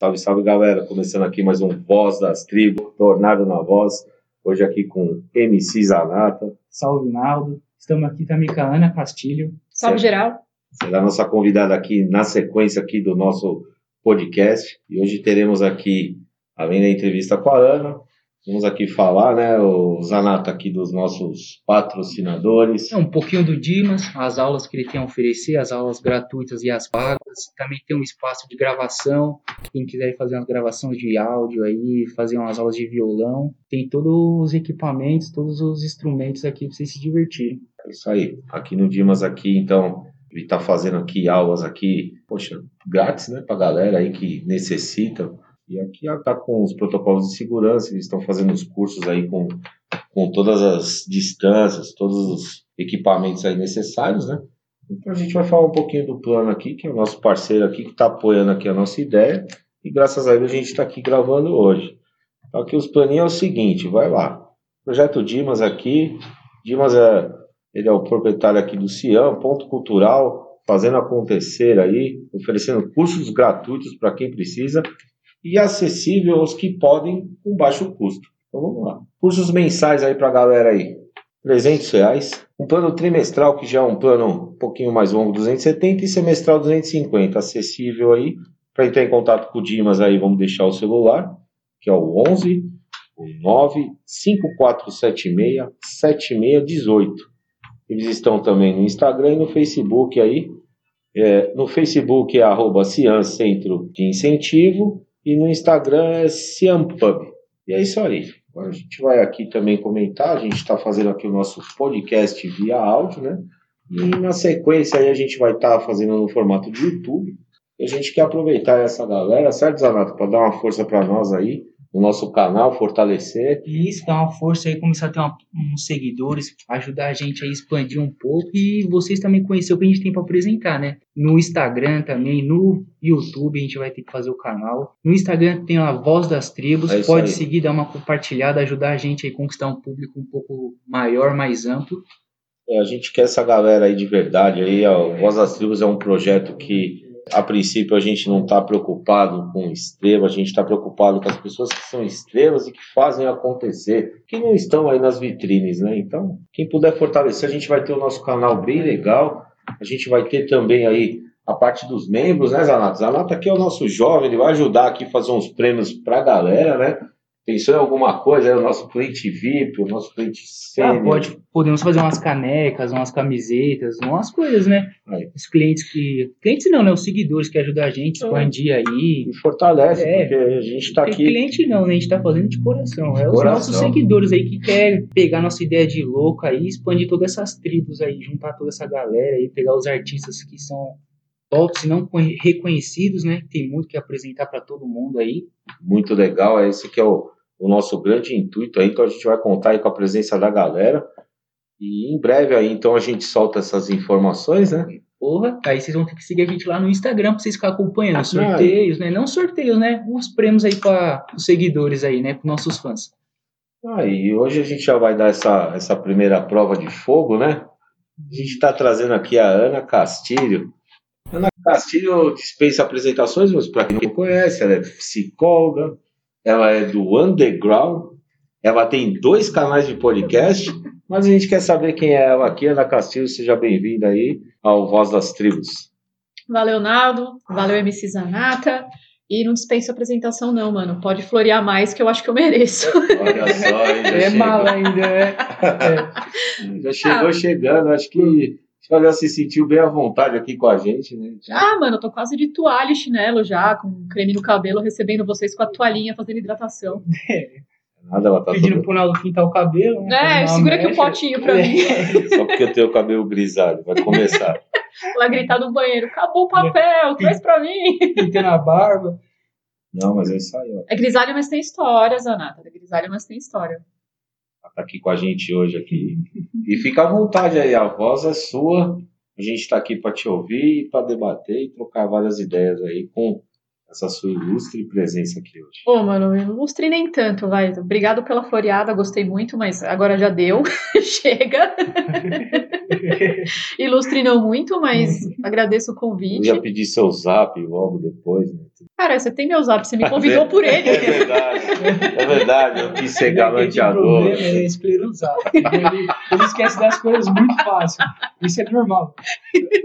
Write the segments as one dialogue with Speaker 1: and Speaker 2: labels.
Speaker 1: Salve, salve galera, começando aqui mais um Voz das Tribos, Tornado na Voz, hoje aqui com MC Zanata.
Speaker 2: Salve Naldo, estamos aqui também com a Ana Castilho.
Speaker 3: Salve geral.
Speaker 1: Será a nossa convidada aqui na sequência aqui do nosso podcast. E hoje teremos aqui, além da entrevista com a Ana, Vamos aqui falar, né, o Zanata aqui dos nossos patrocinadores.
Speaker 2: É um pouquinho do Dimas, as aulas que ele tem a oferecer, as aulas gratuitas e as pagas. Também tem um espaço de gravação, quem quiser fazer umas gravações de áudio aí, fazer umas aulas de violão. Tem todos os equipamentos, todos os instrumentos aqui para vocês se divertirem.
Speaker 1: É isso aí. Aqui no Dimas aqui, então, ele está fazendo aqui aulas aqui, poxa, grátis, né, para galera aí que necessita e aqui está com os protocolos de segurança, eles estão fazendo os cursos aí com, com todas as distâncias, todos os equipamentos aí necessários, né? Então a gente vai falar um pouquinho do plano aqui, que é o nosso parceiro aqui que está apoiando aqui a nossa ideia. E graças a ele a gente está aqui gravando hoje. Então aqui os planinhos é o seguinte, vai lá. Projeto Dimas aqui. Dimas é, ele é o proprietário aqui do Cian, ponto cultural, fazendo acontecer aí, oferecendo cursos gratuitos para quem precisa e acessível aos que podem com baixo custo. Então vamos lá. Cursos mensais aí para a galera aí. 300 reais. Um plano trimestral, que já é um plano um pouquinho mais longo, 270, e semestral 250. Acessível aí. Para entrar em contato com o Dimas aí, vamos deixar o celular, que é o 11 o 9 5476 7618. Eles estão também no Instagram e no Facebook aí. É, no Facebook é arroba Centro de Incentivo e no Instagram é Ciampub. E é isso aí. Agora a gente vai aqui também comentar, a gente está fazendo aqui o nosso podcast via áudio, né? E na sequência aí a gente vai estar tá fazendo no formato de YouTube. E a gente quer aproveitar essa galera, certo, Zanato? Para dar uma força para nós aí no nosso canal, fortalecer.
Speaker 2: Isso, dar uma força aí, começar a ter uma, uns seguidores, ajudar a gente a expandir um pouco e vocês também conhecer o que a gente tem para apresentar, né? No Instagram também, no YouTube a gente vai ter que fazer o canal. No Instagram tem a Voz das Tribos, é pode aí. seguir, dar uma compartilhada, ajudar a gente a conquistar um público um pouco maior, mais amplo.
Speaker 1: É, a gente quer essa galera aí de verdade aí, a Voz das Tribos é um projeto que a princípio a gente não está preocupado com estrela, a gente está preocupado com as pessoas que são estrelas e que fazem acontecer, que não estão aí nas vitrines, né? Então, quem puder fortalecer, a gente vai ter o nosso canal bem legal, a gente vai ter também aí a parte dos membros, né, Zanata? Zanata aqui é o nosso jovem, ele vai ajudar aqui a fazer uns prêmios para a galera, né? Pensou em alguma coisa? É o nosso cliente VIP, o nosso cliente sênior.
Speaker 2: Ah, pode, podemos fazer umas canecas, umas camisetas, umas coisas, né? Aí. Os clientes que. Clientes não, né? Os seguidores que ajudam a gente, expandir aí.
Speaker 1: E fortalece, é, porque a gente está aqui.
Speaker 2: Cliente não, né? A gente está fazendo de coração. É os nossos seguidores aí que querem pegar nossa ideia de louco aí, expandir todas essas tribos aí, juntar toda essa galera aí, pegar os artistas que são tops não reconhecidos, né? Tem muito que apresentar para todo mundo aí.
Speaker 1: Muito legal, é esse que é o o nosso grande intuito aí, então a gente vai contar aí com a presença da galera. E em breve aí, então, a gente solta essas informações, né?
Speaker 2: Porra, aí vocês vão ter que seguir a gente lá no Instagram pra vocês ficarem acompanhando ah, sorteios, né? Não sorteios, né? Os prêmios aí para os seguidores aí, né? Para nossos fãs.
Speaker 1: Ah, e hoje a gente já vai dar essa, essa primeira prova de fogo, né? A gente está trazendo aqui a Ana Castilho. Ana Castilho dispensa apresentações, mas para quem não conhece, ela é psicóloga, ela é do underground, ela tem dois canais de podcast, mas a gente quer saber quem é ela aqui, Ana Castilho, seja bem-vinda aí ao Voz das Tribos.
Speaker 3: Valeu, Naldo, valeu, MC Zanata, e não dispensa apresentação não, mano, pode florear mais que eu acho que eu mereço.
Speaker 1: Olha só, ainda
Speaker 2: É chegou. mala ainda, né?
Speaker 1: É. Já chegou ah. chegando, acho que ela se sentiu bem à vontade aqui com a gente, né?
Speaker 3: Ah, mano, eu tô quase de toalha e chinelo já, com creme no cabelo, recebendo vocês com a toalhinha fazendo hidratação.
Speaker 2: É. Nada, ela tá Pedindo toda... pro Naldo pintar o cabelo.
Speaker 3: Né? É, segura aqui o um potinho pra é. mim.
Speaker 1: Só porque eu tenho o cabelo grisalho, vai começar.
Speaker 3: Ela gritar no banheiro, acabou o papel, traz pra mim.
Speaker 2: Pintando a barba.
Speaker 1: Não, mas é isso aí, ó.
Speaker 3: É grisalho, mas tem história, Zanata. É grisalho, mas tem história
Speaker 1: tá aqui com a gente hoje aqui. E fica à vontade aí, a voz é sua. A gente está aqui para te ouvir, para debater e trocar várias ideias aí com essa sua ilustre presença aqui hoje.
Speaker 3: Ô, mano, ilustre nem tanto, vai. Obrigado pela floreada, gostei muito, mas agora já deu. Chega. ilustre não muito, mas agradeço o
Speaker 1: Eu
Speaker 3: convite.
Speaker 1: ia pedir seu zap logo depois, né?
Speaker 3: Cara, você tem meu zap, você me convidou por ele.
Speaker 1: É verdade, é verdade. Eu quis ser galanteador.
Speaker 2: O problema é esclerosar. Ele, ele esquece das coisas muito fácil. Isso é normal.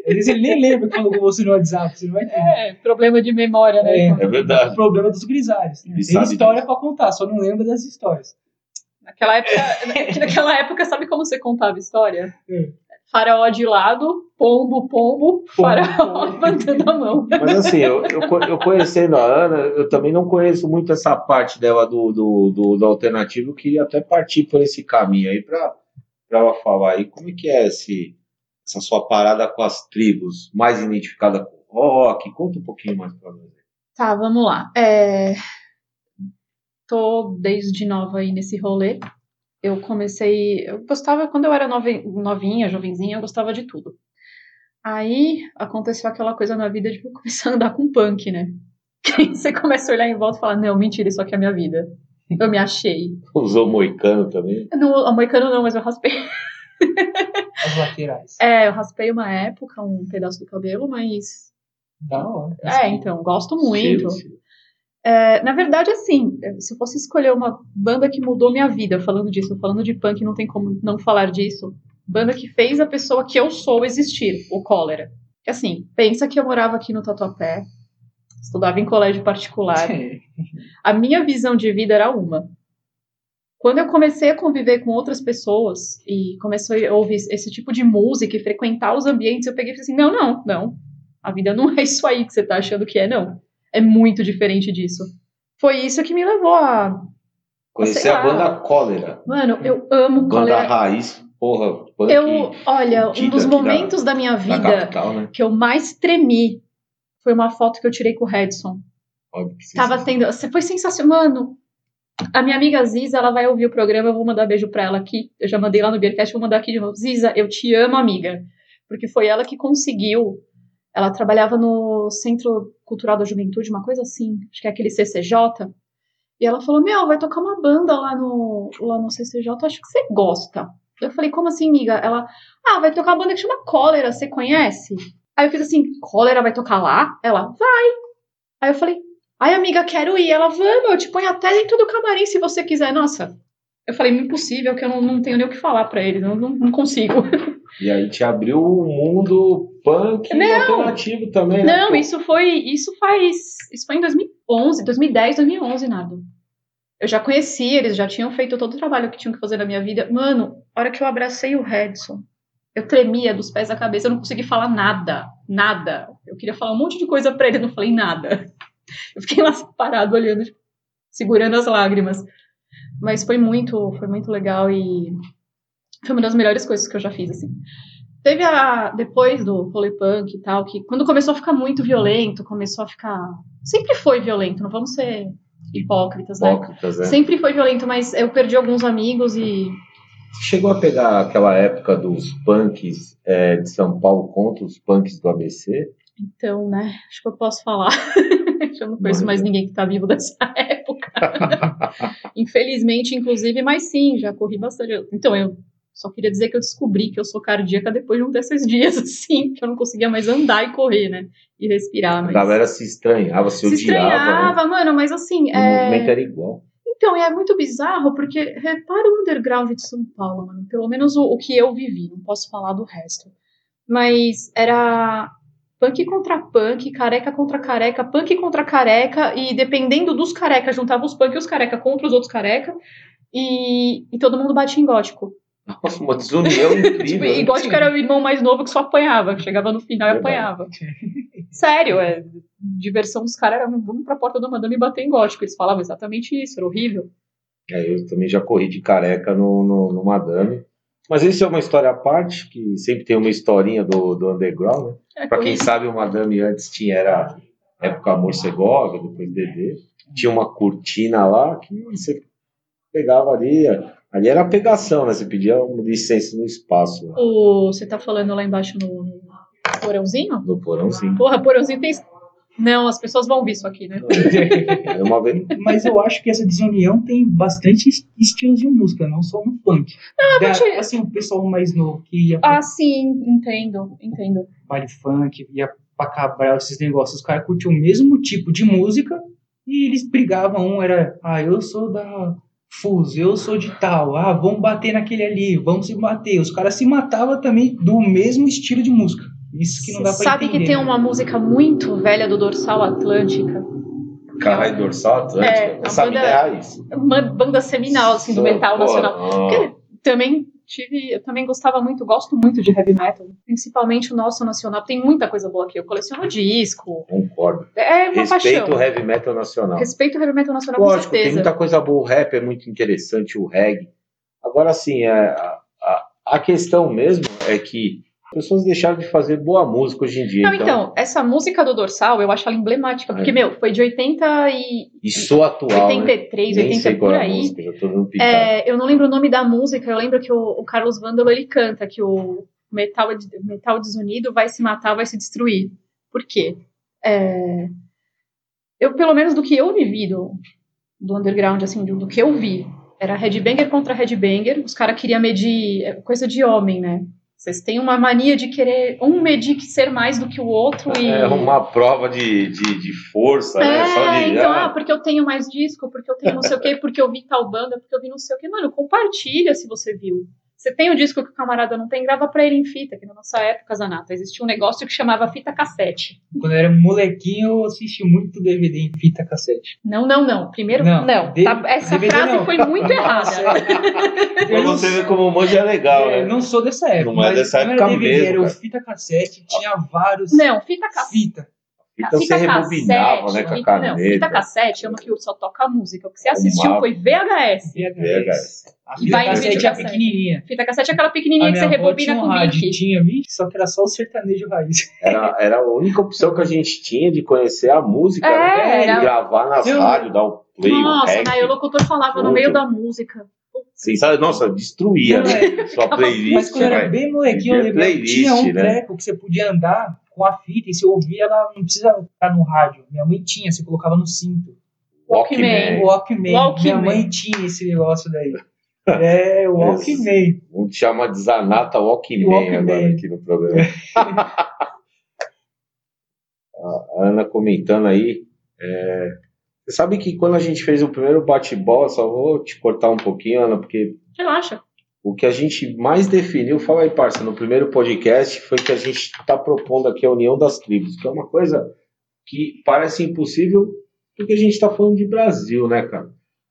Speaker 2: Às vezes ele nem lembra que falou com você no WhatsApp. Você não vai entender.
Speaker 3: É, problema de memória, né?
Speaker 2: É.
Speaker 1: É
Speaker 2: O
Speaker 1: verdade.
Speaker 2: problema dos grisalhos. né? Tem história pra contar, só não lembra das histórias.
Speaker 3: Naquela época, naquela época, sabe como você contava história?
Speaker 2: Hum.
Speaker 3: Faraó de lado, pombo, pombo, faraó levantando a mão.
Speaker 1: Mas assim, eu, eu, eu conhecendo a Ana, eu também não conheço muito essa parte dela do, do, do, do alternativo. Eu queria até partir por esse caminho aí para ela falar aí como é que é esse, essa sua parada com as tribos, mais identificada com o rock. Conta um pouquinho mais pra nós.
Speaker 3: Tá, vamos lá. É... Tô desde nova aí nesse rolê. Eu comecei. Eu gostava, quando eu era novinha, jovenzinha, eu gostava de tudo. Aí aconteceu aquela coisa na vida de eu começar a andar com punk, né? Que você começa a olhar em volta e falar: Não, mentira, isso aqui é a minha vida. Eu me achei.
Speaker 1: Usou moicano também.
Speaker 3: No americano não, mas eu raspei.
Speaker 2: As laterais.
Speaker 3: É, eu raspei uma época, um pedaço do cabelo, mas.
Speaker 2: Da hora.
Speaker 3: É, então, gosto muito.
Speaker 1: Estilo, estilo.
Speaker 3: É, na verdade, assim, se eu fosse escolher uma banda que mudou minha vida, falando disso, falando de punk, não tem como não falar disso. Banda que fez a pessoa que eu sou existir, o Cólera. Assim, pensa que eu morava aqui no Tatuapé, estudava em colégio particular. A minha visão de vida era uma. Quando eu comecei a conviver com outras pessoas e comecei a ouvir esse tipo de música e frequentar os ambientes, eu peguei e falei assim: não, não, não. A vida não é isso aí que você tá achando que é, não. É muito diferente disso. Foi isso que me levou a.
Speaker 1: Conhecer a banda Cólera.
Speaker 3: Mano, eu amo
Speaker 1: Banda
Speaker 3: Cólera.
Speaker 1: raiz, porra, punk
Speaker 3: Eu, olha, um dos
Speaker 1: aqui da-
Speaker 3: momentos da minha
Speaker 1: da
Speaker 3: vida
Speaker 1: capital, né?
Speaker 3: que eu mais tremi foi uma foto que eu tirei com o Redson.
Speaker 1: Óbvio que sim.
Speaker 3: Tava tendo. Você foi sensacional. Mano, a minha amiga Ziza, ela vai ouvir o programa, eu vou mandar beijo pra ela aqui. Eu já mandei lá no Beercast, vou mandar aqui de novo. Ziza, eu te amo, amiga. Porque foi ela que conseguiu. Ela trabalhava no Centro Cultural da Juventude, uma coisa assim, acho que é aquele CCJ. E ela falou: Meu, vai tocar uma banda lá no, lá no CCJ, acho que você gosta. Eu falei: Como assim, amiga? Ela: Ah, vai tocar uma banda que chama Cólera, você conhece? Aí eu fiz assim: Cólera vai tocar lá? Ela: Vai. Aí eu falei: Ai, amiga, quero ir. Ela, vamos, eu te ponho até dentro do camarim se você quiser. Nossa, eu falei, impossível, que eu não, não tenho nem o que falar pra eles, eu não, não consigo.
Speaker 1: E aí te abriu o mundo punk
Speaker 3: Não.
Speaker 1: alternativo também, né?
Speaker 3: Não, isso foi, isso faz, isso foi em 2011, 2010, 2011, nada. Eu já conhecia, eles já tinham feito todo o trabalho que tinham que fazer na minha vida. Mano, a hora que eu abracei o Redson, eu tremia dos pés à cabeça, eu não consegui falar nada, nada. Eu queria falar um monte de coisa pra ele, eu não falei nada. Eu fiquei lá parado olhando, segurando as lágrimas. Mas foi muito, foi muito legal e foi uma das melhores coisas que eu já fiz, assim. Teve a. Depois do rolê punk e tal, que quando começou a ficar muito violento, começou a ficar. Sempre foi violento, não vamos ser hipócritas, né?
Speaker 1: Hipócritas, né?
Speaker 3: Sempre foi violento, mas eu perdi alguns amigos e.
Speaker 1: Chegou a pegar aquela época dos punks é, de São Paulo contra os punks do ABC?
Speaker 3: Então, né? Acho que eu posso falar. eu não conheço mais ninguém que tá vivo dessa época. Infelizmente, inclusive, mas sim, já corri bastante. Então, eu só queria dizer que eu descobri que eu sou cardíaca depois de um desses dias, assim, que eu não conseguia mais andar e correr, né? E respirar.
Speaker 1: A
Speaker 3: Mas...
Speaker 1: galera se estranhava, se,
Speaker 3: se
Speaker 1: odiava. né?
Speaker 3: estranhava, mano, mas assim.
Speaker 1: O
Speaker 3: é...
Speaker 1: movimento era igual.
Speaker 3: Então, e é muito bizarro, porque repara o underground de São Paulo, mano. Pelo menos o, o que eu vivi, não posso falar do resto. Mas era punk contra punk, careca contra careca, punk contra careca, e dependendo dos carecas, juntava os punk e os careca contra os outros careca, e, e todo mundo batia em gótico.
Speaker 1: Nossa, uma desunião incrível.
Speaker 3: Tipo,
Speaker 1: né?
Speaker 3: e gótico era o irmão mais novo que só apanhava, que chegava no final e apanhava. Sério, é, diversão dos caras era vamos pra porta do madame e bater em gótico. Eles falavam exatamente isso, era horrível.
Speaker 1: É, eu também já corri de careca no, no, no Madame. Mas isso é uma história à parte, que sempre tem uma historinha do, do underground, né?
Speaker 3: É,
Speaker 1: Pra quem
Speaker 3: corri-
Speaker 1: sabe, o Madame antes tinha era época Amor Segovia, depois DD. Tinha uma cortina lá que você pegava ali. Ali era pegação, né? Você pedia uma licença no espaço,
Speaker 3: O, você tá falando lá embaixo no, no porãozinho?
Speaker 1: no porãozinho.
Speaker 3: Porra, porãozinho tem Não, as pessoas vão ouvir isso aqui, né?
Speaker 1: É uma vez.
Speaker 2: Mas eu acho que essa desunião tem bastante es- estilos de música, não só no funk. Da-
Speaker 3: vou te-
Speaker 2: Assim, o pessoal mais novo que ia pra
Speaker 3: Ah, sim, entendo, entendo.
Speaker 2: baile funk, ia pra Cabral, esses negócios, os caras curtiam o mesmo tipo de música e eles brigavam. Um era, ah, eu sou da Fuse, eu sou de tal, ah, vamos bater naquele ali, vamos se bater. Os caras se matavam também do mesmo estilo de música. Isso que não dá pra
Speaker 3: sabe
Speaker 2: entender.
Speaker 3: que tem
Speaker 2: né?
Speaker 3: uma música muito velha do Dorsal Atlântica?
Speaker 1: Caralho dorsal Atlântico.
Speaker 3: É, a
Speaker 1: Essa
Speaker 3: banda-
Speaker 1: é raiz.
Speaker 3: Uma banda seminal, assim, do metal nacional. Porque também tive, eu também gostava muito, gosto muito de heavy metal, principalmente o nosso nacional. Tem muita coisa boa aqui. Eu coleciono disco.
Speaker 1: Concordo.
Speaker 3: É uma
Speaker 1: Respeito
Speaker 3: paixão.
Speaker 1: o heavy metal nacional.
Speaker 3: Respeito o heavy metal nacional
Speaker 1: Lógico,
Speaker 3: com
Speaker 1: tem
Speaker 3: certeza.
Speaker 1: muita coisa boa. O rap é muito interessante, o reggae. Agora, assim, é, a, a, a questão mesmo é que pessoas deixaram de fazer boa música hoje em dia.
Speaker 3: Não, então, essa música do Dorsal, eu acho ela emblemática, porque,
Speaker 1: É.
Speaker 3: meu, foi de 80 e...
Speaker 1: E sou atual, né?
Speaker 3: 83,
Speaker 1: Nem
Speaker 3: 80
Speaker 1: sei qual
Speaker 3: por
Speaker 1: é
Speaker 3: aí.
Speaker 1: música.
Speaker 3: É, eu não lembro o nome da música, eu lembro que o, o Carlos Vândalo ele canta que o metal, é metal desunido vai se matar, vai se destruir. Por quê? É, eu, pelo menos do que eu vivi do, do underground, assim, do, do que eu vi, era headbanger contra headbanger, os caras queriam medir, coisa de homem, né? Vocês têm uma mania de querer um medir que ser mais do que o outro e...
Speaker 1: É uma prova de, de, de força, né? Só
Speaker 3: É,
Speaker 1: de,
Speaker 3: então,
Speaker 1: ah,
Speaker 3: ah, porque eu tenho mais disco, porque eu tenho não sei o quê, porque eu vi tal banda, porque eu vi não sei o quê. Mano, compartilha se você viu. Você tem o disco que o camarada não tem, grava pra ele em fita, que na nossa época, Zanata, existia um negócio que chamava fita cassete.
Speaker 2: Quando eu era molequinho, eu assisti muito DVD em fita cassete.
Speaker 3: Não, não, não. Primeiro,
Speaker 2: Não,
Speaker 3: não.
Speaker 2: D-
Speaker 3: tá- essa
Speaker 2: DVD
Speaker 3: frase
Speaker 2: não.
Speaker 3: foi muito errada.
Speaker 1: pra você ver como o manjo é legal,
Speaker 2: É,
Speaker 1: né?
Speaker 2: não sou dessa época.
Speaker 1: Não é dessa
Speaker 2: não
Speaker 1: época
Speaker 2: era DVD,
Speaker 1: mesmo,
Speaker 2: Era
Speaker 1: cara.
Speaker 2: fita cassete, tinha vários
Speaker 3: Não, fita cassete.
Speaker 2: fita.
Speaker 1: Então você rebobinava, né, com a
Speaker 3: fita, não,
Speaker 1: caneta.
Speaker 3: fita cassete é uma que só toca a música. O que você assistiu foi VHS.
Speaker 1: VHS.
Speaker 2: A
Speaker 3: E
Speaker 2: fita
Speaker 3: vai em
Speaker 2: cassete é pequenininha.
Speaker 3: Fita cassete é aquela pequenininha
Speaker 2: A
Speaker 3: que você rebobina
Speaker 2: tinha um
Speaker 3: com
Speaker 2: rádio, tinha, vi? Só que era só o sertanejo raiz.
Speaker 1: Era, era a única opção que a gente tinha de conhecer a música,
Speaker 3: É,
Speaker 1: né?
Speaker 3: era-
Speaker 1: E gravar nas
Speaker 2: Eu-
Speaker 1: rádios, dar o play, o
Speaker 3: Nossa, aí o locutor falava no
Speaker 1: Tudo.
Speaker 3: meio da música.
Speaker 1: Assim, sabe? Nossa, destruía, né?
Speaker 2: é.
Speaker 1: Sua playlist.
Speaker 2: Mas quando eu era bem molequinho, eu lembro tinha um
Speaker 1: né?
Speaker 2: treco que você podia andar com a fita e se ouvir, ela não precisa estar no rádio. Minha mãe tinha, você colocava no cinto.
Speaker 3: Walkman.
Speaker 2: O Walkman.
Speaker 3: Walkman.
Speaker 2: Minha mãe tinha esse negócio daí. É, o Walkman.
Speaker 1: Vamos chamar de Zanata Walkman,
Speaker 2: Walkman.
Speaker 1: agora aqui no programa. a Ana comentando aí. é, Você sabe que quando a gente fez o primeiro bate-bola, só vou te cortar um pouquinho, Ana, porque
Speaker 3: Relaxa.
Speaker 1: O que a gente mais definiu, fala aí, parça, no primeiro podcast, foi que a gente está propondo aqui a união das tribos, que é uma coisa que parece impossível, porque a gente está falando de Brasil, né, cara?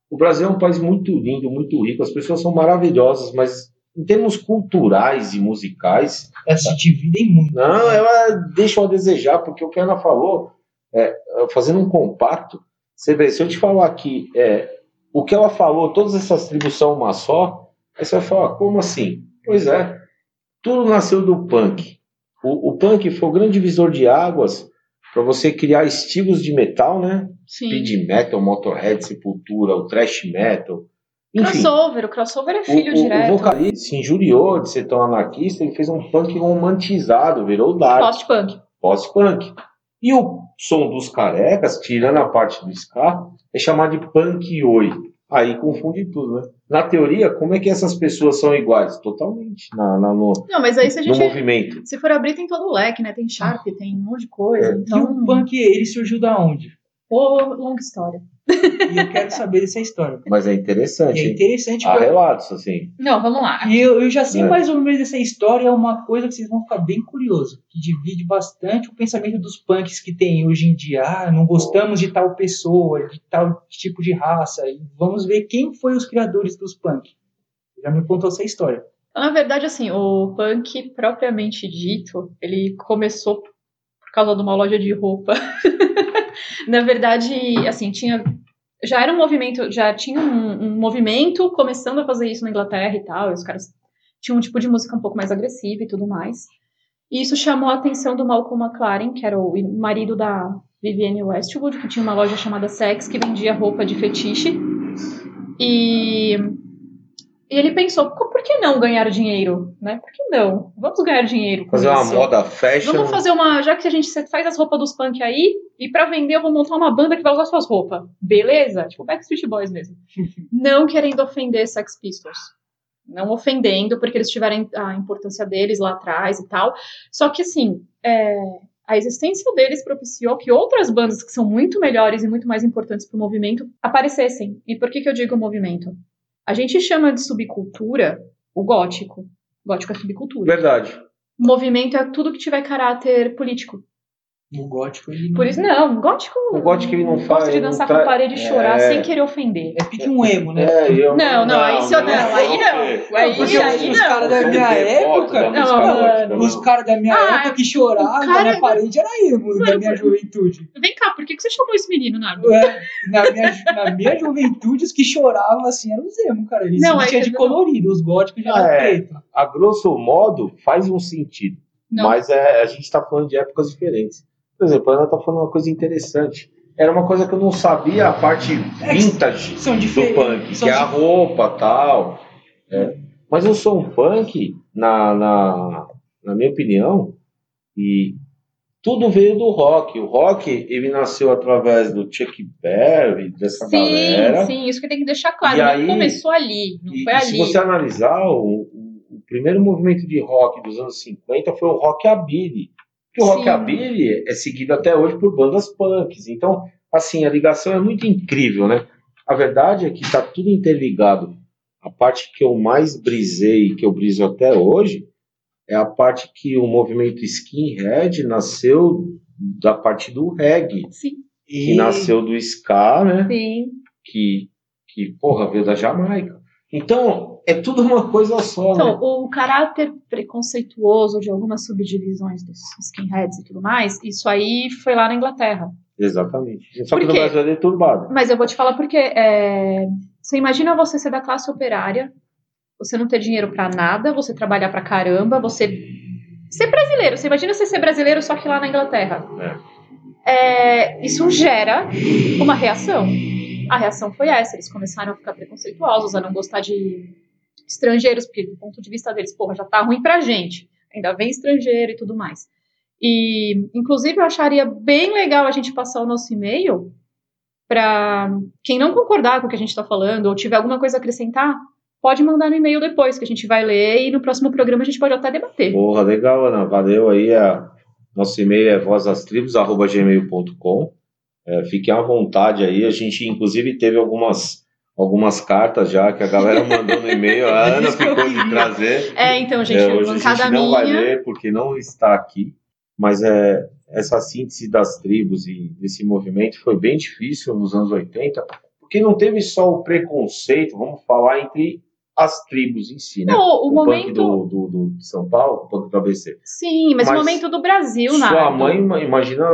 Speaker 1: O Brasil é um país muito lindo, muito rico, as pessoas são maravilhosas, mas em termos culturais e musicais,
Speaker 2: Elas se dividem muito.
Speaker 1: não, ela deixa a desejar, porque o que a Ana falou, é, fazendo um compacto, você vê, se eu te falar aqui, é, o que ela falou, todas essas tribos são uma só, aí você vai falar, como assim? Pois é, tudo nasceu do punk. O, o punk foi o grande divisor de águas para você criar estilos de metal, né?
Speaker 3: Sim.
Speaker 1: Speed metal, Motorhead, Sepultura, o thrash metal, enfim.
Speaker 3: Crossover, o crossover é filho
Speaker 1: o-
Speaker 3: direto.
Speaker 1: o vocalista se injuriou de ser tão anarquista, ele fez um punk romantizado, virou dark,
Speaker 3: Post-punk.
Speaker 1: pós-punk. E o som dos carecas, tirando a parte do ska, é chamado de punk oi. Aí confunde tudo, né? Na teoria, como é que essas pessoas são iguais? Totalmente. Na, na- no,
Speaker 3: Não, mas aí se a gente.
Speaker 1: movimento.
Speaker 3: Se for abrir, tem todo o leque, né? Tem Sharp, tem um monte de coisa.
Speaker 1: É.
Speaker 2: E
Speaker 3: Então,
Speaker 2: o punk, ele surgiu da onde?
Speaker 3: Pô, longa história.
Speaker 2: E eu quero saber dessa história.
Speaker 1: Mas é
Speaker 2: E
Speaker 1: interessante.
Speaker 2: é interessante
Speaker 1: Há
Speaker 2: porque
Speaker 1: relatos, assim.
Speaker 3: Não, vamos lá.
Speaker 2: E eu, eu já sei
Speaker 1: É.
Speaker 2: mais ou menos dessa história, é uma coisa que vocês vão ficar bem curiosos, que divide bastante o pensamento dos punks que tem hoje em dia. Ah, não gostamos de tal pessoa, de tal tipo de raça. E vamos ver quem foi os criadores dos punk. Já me contou essa história.
Speaker 3: Então, na verdade, assim, o punk propriamente dito, ele começou por causa de uma loja de roupa. na verdade, assim, tinha. Já era um movimento, já tinha um, um movimento começando a fazer isso na Inglaterra e tal, e os caras tinham um tipo de música um pouco mais agressiva e tudo mais. E isso chamou a atenção do Malcolm McLaren, que era o marido da Vivienne Westwood, que tinha uma loja chamada Sex, que vendia roupa de fetiche. E e ele pensou, "Co- por que não ganhar dinheiro, né? Por que não? Vamos ganhar dinheiro
Speaker 1: Fazer uma
Speaker 3: isso.
Speaker 1: moda fashion.
Speaker 3: Vamos fazer uma, já que a gente faz as roupas dos punk aí, E pra vender eu vou montar uma banda que vai usar suas roupas. Beleza? Tipo Backstreet Boys mesmo. não querendo ofender Sex Pistols. Não ofendendo, porque eles tiveram a importância deles lá atrás e tal. Só que assim, é, a existência deles propiciou que outras bandas que são muito melhores e muito mais importantes para o movimento aparecessem. E por que, que eu digo movimento? A gente chama de subcultura o gótico. Gótico é subcultura.
Speaker 1: Verdade.
Speaker 3: Movimento é tudo que tiver caráter político.
Speaker 2: O gótico ele não...
Speaker 3: Por isso, não, gótico.
Speaker 1: O gótico ele não
Speaker 3: gosta
Speaker 1: faz.
Speaker 3: de dançar
Speaker 1: não
Speaker 3: com a parede e chorar
Speaker 1: É.
Speaker 3: sem querer ofender.
Speaker 2: É pique um emo, né?
Speaker 1: É, eu-
Speaker 3: Não, não, aí se eu- não, aí não. Aí,
Speaker 2: Porque
Speaker 3: aí
Speaker 2: os
Speaker 3: não.
Speaker 2: caras da minha época,
Speaker 1: música
Speaker 3: Não,
Speaker 2: os
Speaker 1: não.
Speaker 2: caras da minha
Speaker 3: Ah,
Speaker 2: época que choravam
Speaker 3: o cara-
Speaker 2: na parede era emo, da minha juventude.
Speaker 3: Vem cá, por que, que você chamou esse menino, Nardo?
Speaker 2: É, na, minha, na minha juventude, os que choravam assim eram os emo, cara. Eles
Speaker 3: Não,
Speaker 2: não,
Speaker 3: é
Speaker 2: tinha de colorido, os góticos já
Speaker 1: Ah,
Speaker 2: eram
Speaker 1: é.
Speaker 2: preto.
Speaker 1: A grosso modo, faz um sentido.
Speaker 3: Não.
Speaker 1: Mas é, a gente está falando de épocas diferentes. Por exemplo, a Ana está falando uma coisa interessante. Era uma coisa que eu não sabia, a parte vintage
Speaker 2: São
Speaker 1: do punk, que é a roupa tal. É. Mas eu sou um punk, na, na, na minha opinião, e tudo veio do rock. O rock, ele nasceu através do Chuck Berry, dessa
Speaker 3: Sim,
Speaker 1: galera.
Speaker 3: sim, isso que tem que deixar claro.
Speaker 1: E
Speaker 3: não
Speaker 1: aí-
Speaker 3: começou ali, não
Speaker 1: E,
Speaker 3: foi
Speaker 1: e
Speaker 3: ali.
Speaker 1: se você analisar, o, o- primeiro movimento de rock dos anos 50 foi o rockabilly. Porque o rockabilly é seguido até hoje por bandas punks. Então, assim, a ligação é muito incrível, né? A verdade é que está tudo interligado. A parte que eu mais brisei, que eu briso até hoje, é a parte que o movimento skinhead nasceu da parte do reggae,
Speaker 3: Sim,
Speaker 1: que
Speaker 2: E-
Speaker 1: nasceu do ska, né?
Speaker 3: sim.
Speaker 1: que, que porra, veio da Jamaica. Então, é tudo uma coisa só,
Speaker 3: Então,
Speaker 1: né?
Speaker 3: o caráter preconceituoso de algumas subdivisões dos skinheads e tudo mais, isso aí foi lá na Inglaterra.
Speaker 1: Exatamente. Só que no? Brasil é deturbado.
Speaker 3: Mas eu vou te falar porque é, você imagina você ser da classe operária, você não ter dinheiro pra nada, você trabalhar pra caramba, você ser brasileiro. Você imagina você ser brasileiro só que lá na Inglaterra. É, isso gera uma reação. A reação foi essa. Eles começaram a ficar preconceituosos, a não gostar de estrangeiros, porque do ponto de vista deles, porra, já tá ruim pra gente. Ainda vem estrangeiro e tudo mais. E, inclusive, eu acharia bem legal a gente passar o nosso e-mail para quem não concordar com o que a gente está falando ou tiver alguma coisa a acrescentar, pode mandar no e-mail depois, que a gente vai ler e no próximo programa a gente pode até debater.
Speaker 1: Porra, legal, Ana. Valeu aí. A... Nosso e-mail é vozdastribos.gmail.com. É, fiquem à vontade aí. A gente, inclusive, teve algumas, algumas cartas já que a galera mandou no e-mail. A Ana ficou de trazer.
Speaker 3: É, então, gente,
Speaker 1: É, hoje a gente não vai
Speaker 3: minha.
Speaker 1: ler porque não está aqui, mas é, essa síntese das tribos e desse movimento foi bem difícil nos anos 80, porque não teve só o preconceito, vamos falar, entre as tribos em si, né?
Speaker 3: Não, o,
Speaker 1: punk
Speaker 3: momento.
Speaker 1: do, do, do de São Paulo, o punk do ABC.
Speaker 3: Sim, mas,
Speaker 1: Mas
Speaker 3: o momento do Brasil,
Speaker 1: Sua
Speaker 3: Nardo.
Speaker 1: mãe, ima- imagina,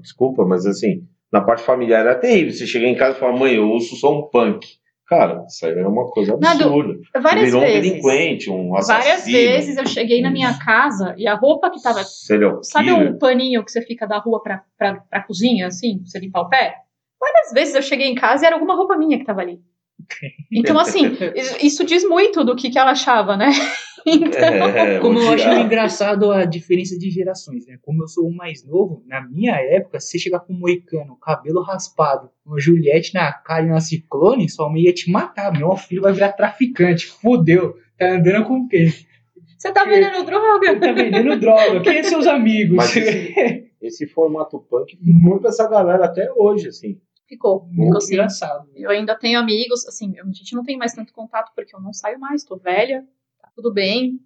Speaker 1: desculpa, mas assim, na parte familiar era terrível. Você chega em casa e fala, mãe, eu ouço só um punk. Cara, isso aí era uma coisa absurda.
Speaker 3: Várias
Speaker 1: virou um
Speaker 3: vezes.
Speaker 1: delinquente, um assassino.
Speaker 3: Várias vezes eu cheguei na minha casa e a roupa que tava.
Speaker 1: serial
Speaker 3: Sabe
Speaker 1: killer.
Speaker 3: um paninho que você fica da rua pra, pra, pra cozinha, assim, pra você limpar o pé? Várias vezes eu cheguei em casa e era alguma roupa minha que tava ali. Então, assim, isso diz muito do que, que ela achava, né? Então,
Speaker 1: É,
Speaker 2: Como eu acho engraçado a diferença de gerações, né? Como eu sou o mais novo, na minha época, se você chegar com um moicano, cabelo raspado, uma Juliette na cara e uma ciclone, sua mãe ia te matar. Meu filho vai virar traficante. Fudeu. Tá andando com quem?
Speaker 3: você tá vendendo droga?
Speaker 2: Tá vendendo droga. Quem são seus amigos?
Speaker 1: Mas esse, esse formato punk ficou pra essa galera até hoje, assim.
Speaker 3: Ficou, ficou
Speaker 2: Muito
Speaker 3: sim.
Speaker 2: engraçado.
Speaker 3: Eu ainda tenho amigos, assim, eu- a gente não tem mais tanto contato porque eu não saio mais, tô velha, tá tudo bem,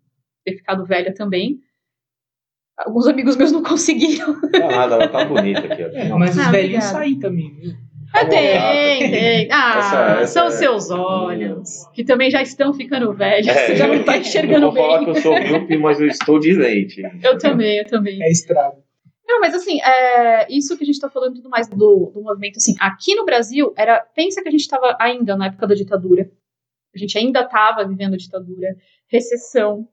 Speaker 3: ter ficado velha também. Alguns amigos meus não conseguiram.
Speaker 1: Tá nada, ela tá bonita aqui. ó.
Speaker 2: É, mas os
Speaker 3: Ah,
Speaker 2: velhinhos
Speaker 3: obrigada.
Speaker 2: saem também, viu?
Speaker 3: Ah, tem, tem. Ah,
Speaker 1: essa- essa
Speaker 3: são
Speaker 1: é-
Speaker 3: seus olhos, que também já estão ficando velhos,
Speaker 1: É,
Speaker 3: você já não tá
Speaker 1: eu
Speaker 3: enxergando
Speaker 1: vou falar
Speaker 3: bem.
Speaker 1: que eu sou míope, mas eu estou de lente.
Speaker 3: Eu também, eu também.
Speaker 2: É estrago.
Speaker 3: Não, mas assim, é, isso que a gente tá falando tudo mais do, do movimento, assim, aqui no Brasil, era, pensa que a gente tava ainda na época da ditadura. A gente ainda tava vivendo a ditadura, recessão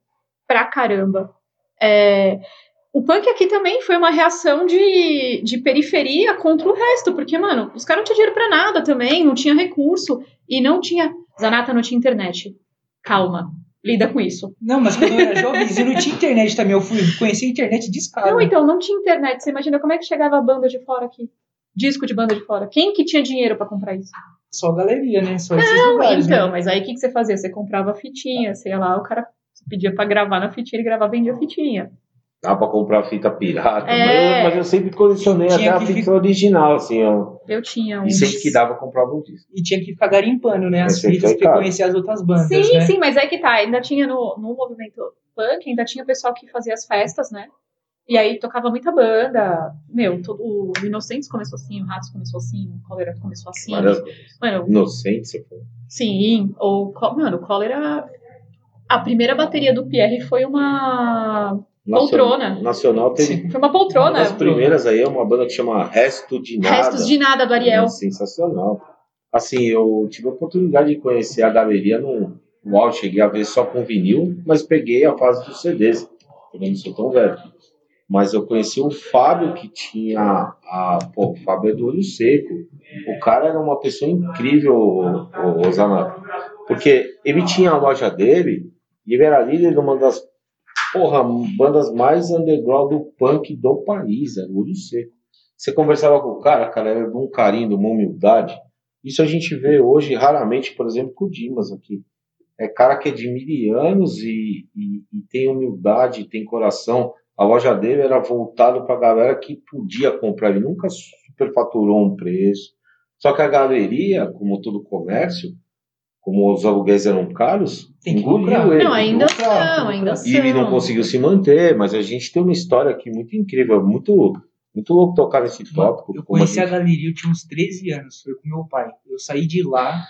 Speaker 3: pra caramba. É, o punk aqui também foi uma reação de, de periferia contra o resto, porque, mano, os caras não tinham dinheiro pra nada também, não tinha recurso, e não tinha. Zanata não tinha internet. Calma, lida com isso.
Speaker 2: Não, mas quando eu era jovenzinho não tinha internet também. Eu fui conhecer a internet de escada.
Speaker 3: Não, então, não tinha internet. Você imagina como é que chegava a banda de fora aqui? disco de banda de fora? Quem que tinha dinheiro pra comprar isso?
Speaker 2: Só galeria, né? Só esses
Speaker 3: Não,
Speaker 2: lugares,
Speaker 3: então,
Speaker 2: né?
Speaker 3: mas aí o que, que você fazia? Você comprava fitinha, sei lá, o cara pedia pra gravar na fitinha, ele gravava e vendia a fitinha.
Speaker 1: Dá pra comprar fita pirata,
Speaker 3: É.
Speaker 1: mas, eu, mas eu sempre colecionei
Speaker 2: Tinha
Speaker 1: até a fita original, assim, ó.
Speaker 3: Eu tinha um.
Speaker 1: E sempre que dava, eu comprava um disco.
Speaker 2: E tinha que ficar garimpando, né? As
Speaker 1: Esse aí
Speaker 2: fitas pra conhecer as outras bandas,
Speaker 3: Sim,
Speaker 2: né?
Speaker 3: sim, mas é que tá. Ainda tinha no, no movimento punk, ainda tinha o pessoal que fazia as festas, né? E aí tocava muita banda. Meu, todo, o Inocentes começou assim, o Ratos começou assim, o Cólera começou assim. Mano,
Speaker 1: Inocente, você falou.
Speaker 3: sim, ou. Mano, o Cólera. A primeira bateria do Pierre foi uma. Poltrona.
Speaker 1: Nacional teve.
Speaker 3: Foi uma
Speaker 1: Uma
Speaker 3: poltrona.
Speaker 1: das primeiras aí é uma banda que chama Resto de Nada.
Speaker 3: Restos de nada do Ariel.
Speaker 1: É sensacional. Assim, eu tive a oportunidade de conhecer a galeria no UAU, cheguei a ver só com vinil, mas peguei a fase dos CDs. Eu não sou tão velho. Mas eu conheci o Fábio, que tinha a. Pô, o Fábio é do olho seco. O cara era uma pessoa incrível, o, o. Porque ele tinha a loja dele e ele era líder de uma das porra, bandas mais underground do punk do país, era o olho seco. Você conversava com o cara, cara, era de um carinho, de uma humildade. Isso a gente vê hoje raramente, por exemplo, com o Dimas aqui. É cara que é de mil anos e, e, e tem humildade, tem coração. A loja dele era voltada para a galera que podia comprar. Ele nunca superfaturou um preço. Só que a galeria, como todo comércio, como os aluguéis eram caros,
Speaker 2: Tem que
Speaker 1: engoliu
Speaker 2: lucrar.
Speaker 1: ele.
Speaker 3: Não, ainda
Speaker 1: lucrar.
Speaker 3: são, ainda são.
Speaker 1: E ele não conseguiu se manter, mas a gente tem uma história aqui muito incrível, muito, muito louco tocar nesse tópico.
Speaker 2: Eu
Speaker 1: a
Speaker 2: conheci a,
Speaker 1: gente-
Speaker 2: galeria, eu tinha uns 13 anos, foi com meu pai. Eu saí de lá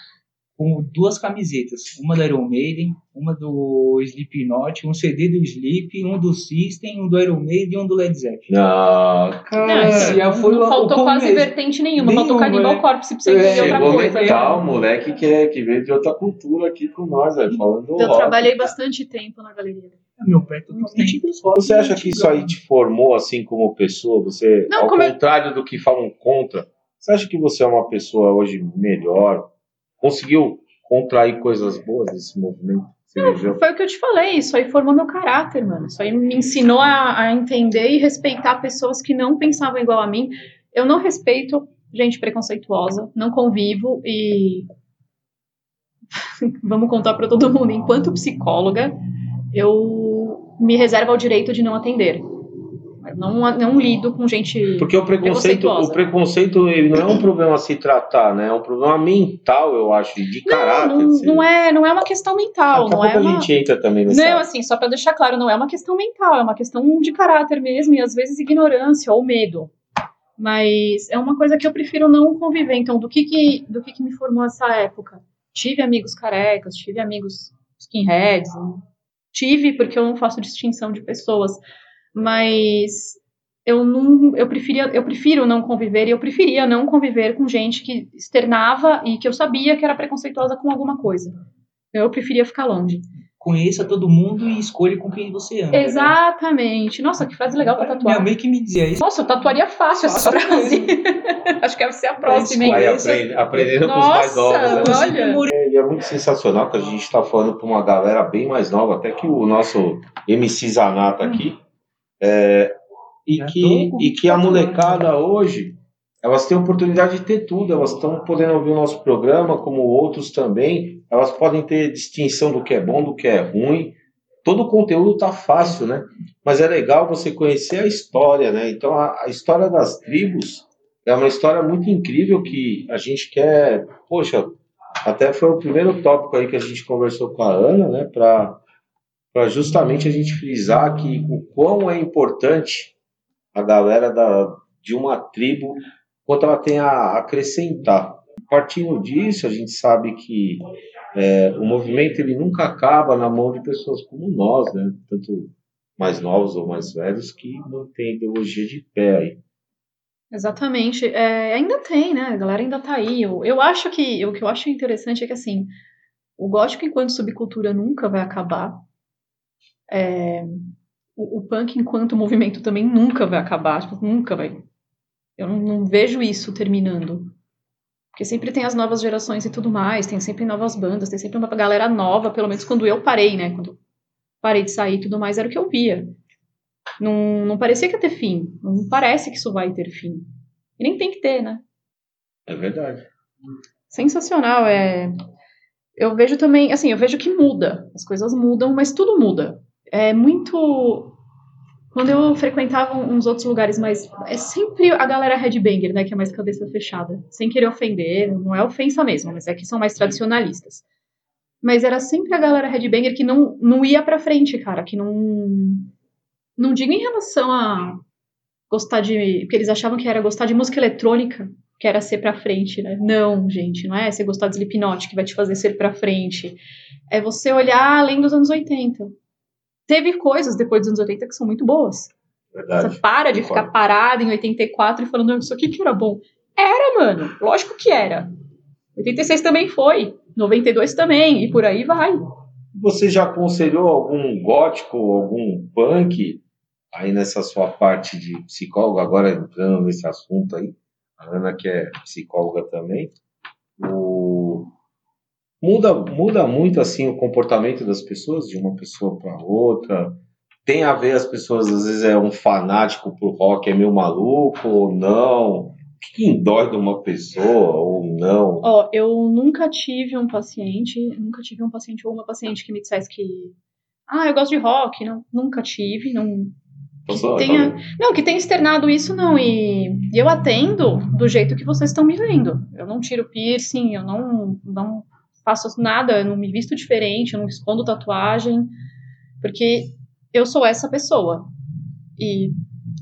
Speaker 2: com duas camisetas, uma da Iron Maiden, uma do Slipknot, um CD do Sleep, um do System, um do Iron Maiden e um do Led Zeppelin.
Speaker 1: Não,
Speaker 3: Não,
Speaker 1: cara,
Speaker 2: já foi
Speaker 3: não
Speaker 2: o-
Speaker 3: faltou
Speaker 2: o
Speaker 3: quase vertente nenhuma, faltou
Speaker 2: Nenhuma,
Speaker 3: Cannibal
Speaker 2: né?
Speaker 3: Corpse pra você
Speaker 2: É,
Speaker 3: entender outra
Speaker 1: chegou
Speaker 3: coisa.
Speaker 1: mental, moleque que, é, que veio de outra cultura aqui com nós, velho, falando do
Speaker 3: Eu
Speaker 1: rock.
Speaker 3: trabalhei bastante tempo na galeria.
Speaker 2: Meu pai é totalmente dos rock
Speaker 1: Você acha que
Speaker 2: antigão.
Speaker 1: isso aí te formou assim como pessoa? Você,
Speaker 3: Não,
Speaker 1: ao contrário do que falam contra, você acha que você é uma pessoa hoje melhor? Conseguiu contrair coisas boas desse movimento? Viveu?
Speaker 3: Foi o que eu te falei, isso aí formou meu caráter, mano. Isso aí me ensinou a, a entender e respeitar pessoas que não pensavam igual a mim. Eu não respeito gente preconceituosa, não convivo e. Vamos contar pra todo mundo. Enquanto psicóloga, eu me reservo ao direito de não atender. Não, não lido com gente.
Speaker 1: Porque o preconceito, o preconceito ele não é um problema a se tratar, né? É um problema mental, eu acho, de caráter.
Speaker 3: não,
Speaker 1: assim.
Speaker 3: não, é, não é uma questão mental.
Speaker 1: Daqui a
Speaker 3: não é
Speaker 1: pouco a
Speaker 3: uma...
Speaker 1: gente entra também nessa.
Speaker 3: Não, assim, só pra deixar claro, não é uma questão mental, é uma questão de caráter mesmo, e às vezes ignorância ou medo. Mas é uma coisa que eu prefiro não conviver. Então, do que que, do que, que me formou essa época? Tive amigos carecas, tive amigos skinheads, tive porque eu não faço distinção de pessoas, mas eu não, eu preferia, eu prefiro não conviver e eu preferia não conviver com gente que externava e que eu sabia que era preconceituosa com alguma coisa. Eu preferia ficar longe.
Speaker 2: Conheça todo mundo e escolha com quem você anda. né?
Speaker 3: Exatamente. Nossa, que frase legal pra
Speaker 2: Minha
Speaker 3: tatuar.
Speaker 2: mãe que me dizia isso.
Speaker 3: Nossa, eu tatuaria fácil essa frase. Acho que vai ser a próxima, hein?
Speaker 1: Aí aprende- aprendendo com os mais novos, né?
Speaker 3: olha.
Speaker 1: E é muito sensacional que a gente está falando para uma galera bem mais nova, até que o nosso MC Zanata aqui, é, e, que, e que a
Speaker 2: 24
Speaker 1: molecada hoje, elas têm oportunidade de ter tudo, elas estão podendo ouvir o nosso programa, como outros também, elas podem ter distinção do que é bom, do que é ruim, todo o conteúdo tá fácil, né? Mas é legal você conhecer a história, né? Então a, a história das tribos é uma história muito incrível que a gente quer, poxa, até foi o primeiro tópico aí que a gente conversou com a Ana, né, para justamente a gente frisar que o quão é importante a galera da, de uma tribo, quanto ela tem a acrescentar. Partindo disso, a gente sabe que é, o movimento ele nunca acaba na mão de pessoas como nós, né, tanto mais novos ou mais velhos, que mantém a ideologia de pé aí.
Speaker 3: Exatamente. É, ainda tem, né? A galera ainda tá aí. Eu, eu acho que o que eu acho interessante é que assim, o gótico enquanto subcultura nunca vai acabar. É, o, o punk enquanto movimento também nunca vai acabar. Tipo, nunca vai. Eu não, não vejo isso terminando. Porque sempre tem as novas gerações e tudo mais, tem sempre novas bandas, tem sempre uma galera nova, pelo menos quando eu parei, né? Quando parei de sair e tudo mais, era o que eu via. Não, não parecia que ia ter fim. Não parece que isso vai ter fim. E nem tem que ter, né?
Speaker 1: É verdade.
Speaker 3: Sensacional, é. Eu vejo também, assim, eu vejo que muda. As coisas mudam, mas tudo muda. É muito. Quando eu frequentava uns outros lugares mais. É sempre a galera headbanger, né? Que é mais cabeça fechada. Sem querer ofender, não é ofensa mesmo, mas é que são mais tradicionalistas. Mas era sempre a galera headbanger que não, não ia pra frente, cara. Que não. Não digo em relação a gostar de. Porque eles achavam que era gostar de música eletrônica, que era ser pra frente, né? Não, gente, não é você gostar de Slipknot que vai te fazer ser pra frente. É você olhar além dos anos 80. Teve coisas depois dos anos 80 que são muito boas.
Speaker 1: Verdade.
Speaker 3: Você para de ficar parado em 84 e falando, isso aqui que era bom. Era, mano. Lógico que era. 86 também foi. 92 também. E por aí vai.
Speaker 1: Você já aconselhou algum gótico, algum punk aí nessa sua parte de psicólogo, agora entrando nesse assunto aí? A Ana que é psicóloga também. O... Muda, muda muito assim o comportamento das pessoas, de uma pessoa para outra. Tem a ver as pessoas, às vezes, é um fanático pro rock, é meio maluco ou não. O que que indói de uma pessoa ou não?
Speaker 3: Ó, eu nunca tive um paciente, nunca tive um paciente ou uma paciente que me dissesse que. Ah, eu gosto de rock. Não, nunca tive. Não,
Speaker 1: Só-
Speaker 3: tenha- Não, que tenha externado isso, não. E e eu atendo do jeito que vocês estão me vendo. Eu não tiro piercing, eu não, não faço nada, eu não me visto diferente, eu não escondo tatuagem, porque eu sou essa pessoa. E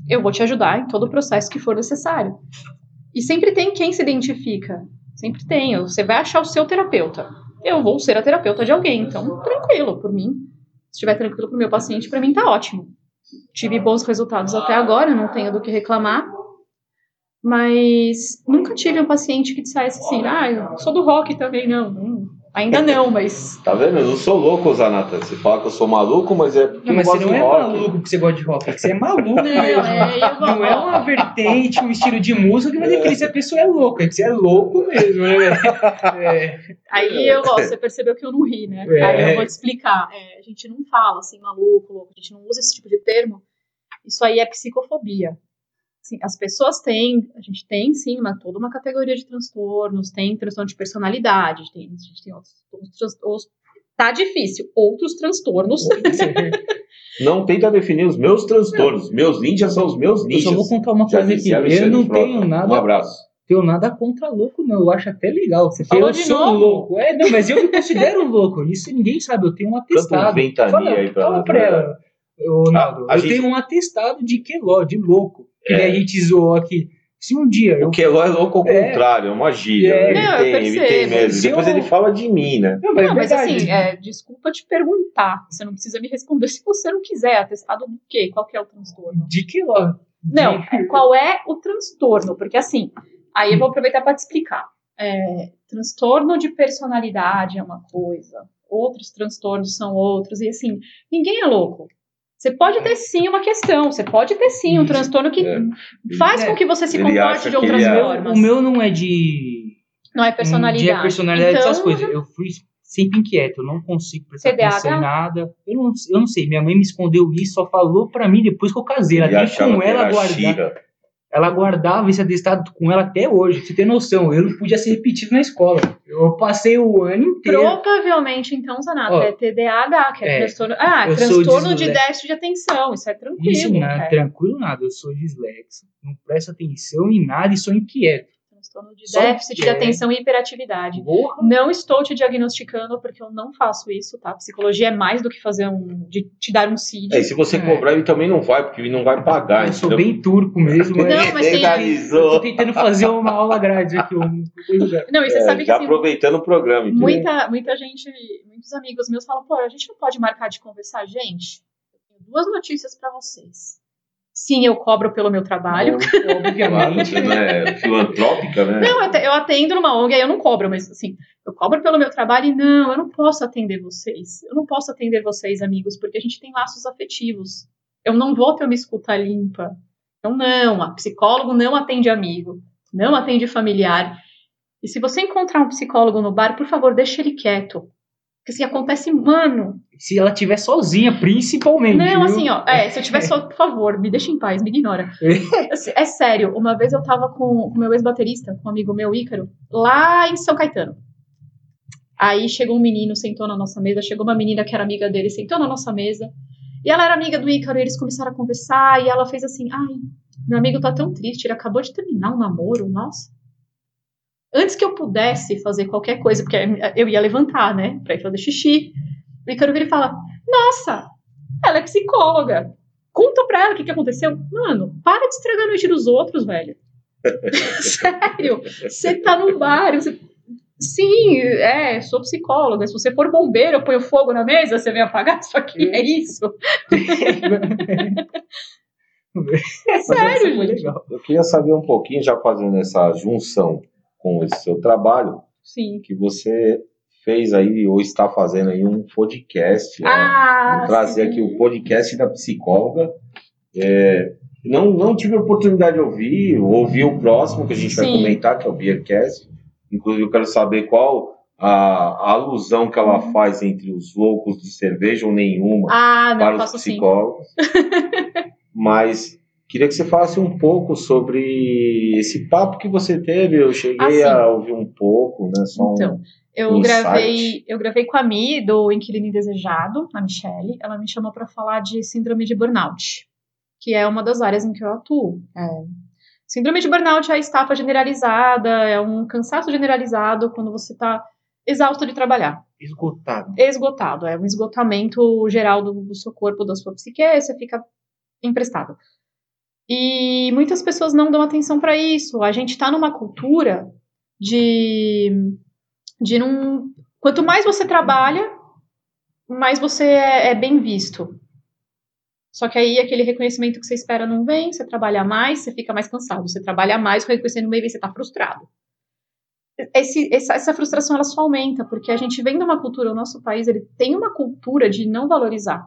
Speaker 3: eu vou te ajudar em todo o processo que for necessário. E sempre tem quem se identifica. Sempre tem. Você vai achar o seu terapeuta. Eu vou ser a terapeuta de alguém. Então, tranquilo, por mim. Se estiver tranquilo pro meu paciente, para mim tá ótimo tive bons resultados até agora, não tenho do que reclamar. Mas nunca tive um paciente que dissesse assim, ah, eu sou do rock também, não. Ainda não, mas.
Speaker 1: Tá vendo? Eu não sou louco, Zanata. Você fala que eu sou maluco, mas é porque
Speaker 2: Não, mas
Speaker 1: eu
Speaker 2: você
Speaker 1: gosto
Speaker 2: não
Speaker 1: de
Speaker 2: é
Speaker 1: rock.
Speaker 2: maluco porque você gosta de rock, é que você é maluco
Speaker 3: Não,
Speaker 2: mesmo.
Speaker 3: é, eu vou-
Speaker 2: Não é uma vertente, um estilo de música que vai definir se a pessoa é louca, é que você é louco mesmo, né? É.
Speaker 3: Aí eu, ó, você percebeu que eu não ri, né?
Speaker 2: É.
Speaker 3: Aí eu vou te explicar. É, a gente não fala assim, maluco, louco, a gente não usa esse tipo de termo. Isso aí é psicofobia. Assim, as pessoas têm, a gente tem sim uma, toda uma categoria de transtornos, tem transtorno de personalidade, tem, a gente tem outros, outros, outros- tá difícil, outros transtornos.
Speaker 1: Não tenta definir os meus transtornos. Meus ninjas são os meus
Speaker 2: Eu
Speaker 1: ninjas.
Speaker 2: só vou contar uma
Speaker 1: Já
Speaker 2: coisa aqui. Eu não
Speaker 1: Frota.
Speaker 2: tenho
Speaker 1: Um
Speaker 2: nada,
Speaker 1: abraço.
Speaker 2: tenho nada contra louco, não. Eu acho até legal. Porque
Speaker 3: falou
Speaker 2: eu
Speaker 3: de
Speaker 2: sou
Speaker 3: novo?
Speaker 2: louco. É, não, mas eu me considero louco. Isso ninguém sabe. Eu tenho um atestado. Fala,
Speaker 1: aí pra
Speaker 2: fala pra ela. Ô, Naldo,
Speaker 1: A- a
Speaker 2: eu
Speaker 1: gente-
Speaker 2: tenho um atestado de queló, de louco. Que
Speaker 1: É.
Speaker 2: nem a gente zoou aqui. Se um dia eu
Speaker 1: O Keló é louco ao
Speaker 2: É.
Speaker 1: contrário, é uma gíria.
Speaker 2: É.
Speaker 1: Ele,
Speaker 3: Não, eu
Speaker 1: tem, ele tem mesmo.
Speaker 2: Se
Speaker 1: Depois
Speaker 2: eu-
Speaker 1: ele fala de mim, né?
Speaker 2: Não, mas,
Speaker 3: Não, mas assim, é, desculpa te perguntar. Você não precisa me responder se você não quiser. Atestado do quê? Qual que é o transtorno?
Speaker 2: De queló.
Speaker 3: Não,
Speaker 2: De-
Speaker 3: é, qual é o transtorno? Porque assim, aí eu vou aproveitar para te explicar. É, transtorno de personalidade é uma coisa, outros transtornos são outros, e assim, ninguém é louco. Você pode ter sim uma questão, você pode ter sim um
Speaker 2: Isso.
Speaker 3: transtorno que
Speaker 1: É.
Speaker 3: faz
Speaker 2: É.
Speaker 3: com que você se comporte de outras
Speaker 1: é-
Speaker 3: formas.
Speaker 2: O meu não é de.
Speaker 3: Não é personalidade.
Speaker 2: De personalidade,
Speaker 3: então,
Speaker 2: essas coisas. Eu fui sempre inquieto, eu não consigo prestar
Speaker 3: TDAH?
Speaker 2: atenção em nada. Eu não, eu não sei, minha mãe me escondeu isso, só falou pra mim depois que eu casei. Ela
Speaker 1: achava
Speaker 2: com ela.
Speaker 1: Shira.
Speaker 2: Ela guardava esse atestado com ela até hoje. Você tem noção, eu não podia ser repetido na escola. Eu passei o ano inteiro.
Speaker 3: Provavelmente, então, Zanato,
Speaker 2: Ó,
Speaker 3: é TDAH, que é,
Speaker 2: é,
Speaker 3: transtorno. Ah, transtorno de déficit de atenção. Isso é tranquilo.
Speaker 2: Isso nada,
Speaker 3: é.
Speaker 2: tranquilo nada. Eu sou disléxico, não presto atenção em nada e sou inquieto.
Speaker 3: Transtorno de
Speaker 2: Só
Speaker 3: déficit de
Speaker 2: é.
Speaker 3: atenção e hiperatividade.
Speaker 2: Porra.
Speaker 3: Não estou te diagnosticando porque eu não faço isso, tá? Psicologia é mais do que fazer um. de te dar um CID.
Speaker 1: É, e se você
Speaker 2: É.
Speaker 1: cobrar, ele também não vai, porque ele não vai pagar.
Speaker 2: Eu sou
Speaker 1: entendeu?
Speaker 2: bem turco mesmo.
Speaker 3: Não,
Speaker 2: mas-
Speaker 3: mas tem-
Speaker 2: Eu
Speaker 1: Legalizou.
Speaker 2: tô tentando fazer uma aula grátis aqui. Um...
Speaker 3: Não, e você
Speaker 1: É,
Speaker 3: sabe que
Speaker 1: já
Speaker 3: assim,
Speaker 1: aproveitando o programa. entendeu?
Speaker 3: muita, muita gente, muitos amigos meus falam, pô, a gente não pode marcar de conversar, gente. Eu tenho duas notícias pra vocês. Sim, eu cobro pelo meu trabalho.
Speaker 1: Claro,
Speaker 2: Obviamente.
Speaker 1: você não é filantrópica, né?
Speaker 3: Não, eu atendo numa ONG, aí eu não cobro, mas assim, eu cobro pelo meu trabalho e não, eu não posso atender vocês. Eu não posso atender vocês, amigos, porque a gente tem laços afetivos. Eu não vou ter uma escuta limpa. Então, não, a psicólogo não atende amigo, não atende familiar. E se você encontrar um psicólogo no bar, por favor, deixe ele quieto. Porque assim, acontece, mano.
Speaker 2: Se ela tiver sozinha, principalmente.
Speaker 3: Não,
Speaker 2: viu?
Speaker 3: assim, ó. É, se eu tiver só, por favor, me deixa em paz, me ignora. Assim, É sério, uma vez eu tava com o meu ex-baterista, com um amigo meu, Ícaro, lá em São Caetano. Aí chegou um menino, sentou na nossa mesa, chegou uma menina que era amiga dele, sentou na nossa mesa. E ela era amiga do Ícaro, e eles começaram a conversar, e ela fez assim, ai, meu amigo tá tão triste, ele acabou de terminar um namoro, nossa. Antes que eu pudesse fazer qualquer coisa, porque eu ia levantar, né, pra ir fazer xixi, o Ícaro vira e fala, nossa, ela é psicóloga. Conta pra ela o que, que aconteceu. Mano, para de estragar a noite dos outros, velho. Sério, você tá num bar, você... Sim, é, sou psicóloga. Se você for bombeiro, eu ponho fogo na mesa, você vem apagar isso aqui, é isso. É
Speaker 1: Mas
Speaker 3: sério, gente.
Speaker 2: legal.
Speaker 1: Eu queria saber um pouquinho, já fazendo essa junção com esse seu trabalho,
Speaker 3: Sim.
Speaker 1: que você fez aí, ou está fazendo aí um podcast. né?
Speaker 3: Ah,
Speaker 1: Vamos trazer aqui o podcast da psicóloga. É, não, não tive a oportunidade de ouvir, ouvi o próximo que a gente vai
Speaker 3: Sim.
Speaker 1: comentar, que é o Beercast. Inclusive, eu quero saber qual a, a alusão que ela faz entre os loucos de cerveja ou nenhuma
Speaker 3: Ah, não,
Speaker 1: para os psicólogos. Mas queria que você falasse um pouco sobre esse papo que você teve. Eu cheguei
Speaker 3: Ah,
Speaker 1: a ouvir um pouco, né? Só um-
Speaker 3: Então, eu
Speaker 1: um
Speaker 3: gravei,
Speaker 1: insight.
Speaker 3: eu gravei com a Mi do Inquilino Indesejado, a Michelle. Ela me chamou para falar de síndrome de burnout, que é uma das áreas em que eu atuo. É. Síndrome de burnout é a estafa generalizada, é um cansaço generalizado quando você está exausto de trabalhar,
Speaker 2: Esgotado.
Speaker 3: esgotado. É um esgotamento geral do, do seu corpo, da sua psique, você fica emprestado. E muitas pessoas não dão atenção para isso. A gente está numa cultura de, de não. Quanto mais você trabalha, mais você é, é bem visto. Só que aí aquele reconhecimento que você espera não vem, você trabalha mais, você fica mais cansado. Você trabalha mais, o reconhecimento não vem, você está frustrado. Esse- essa, essa frustração ela só aumenta, porque a gente vem de uma cultura, o nosso país ele tem uma cultura de não valorizar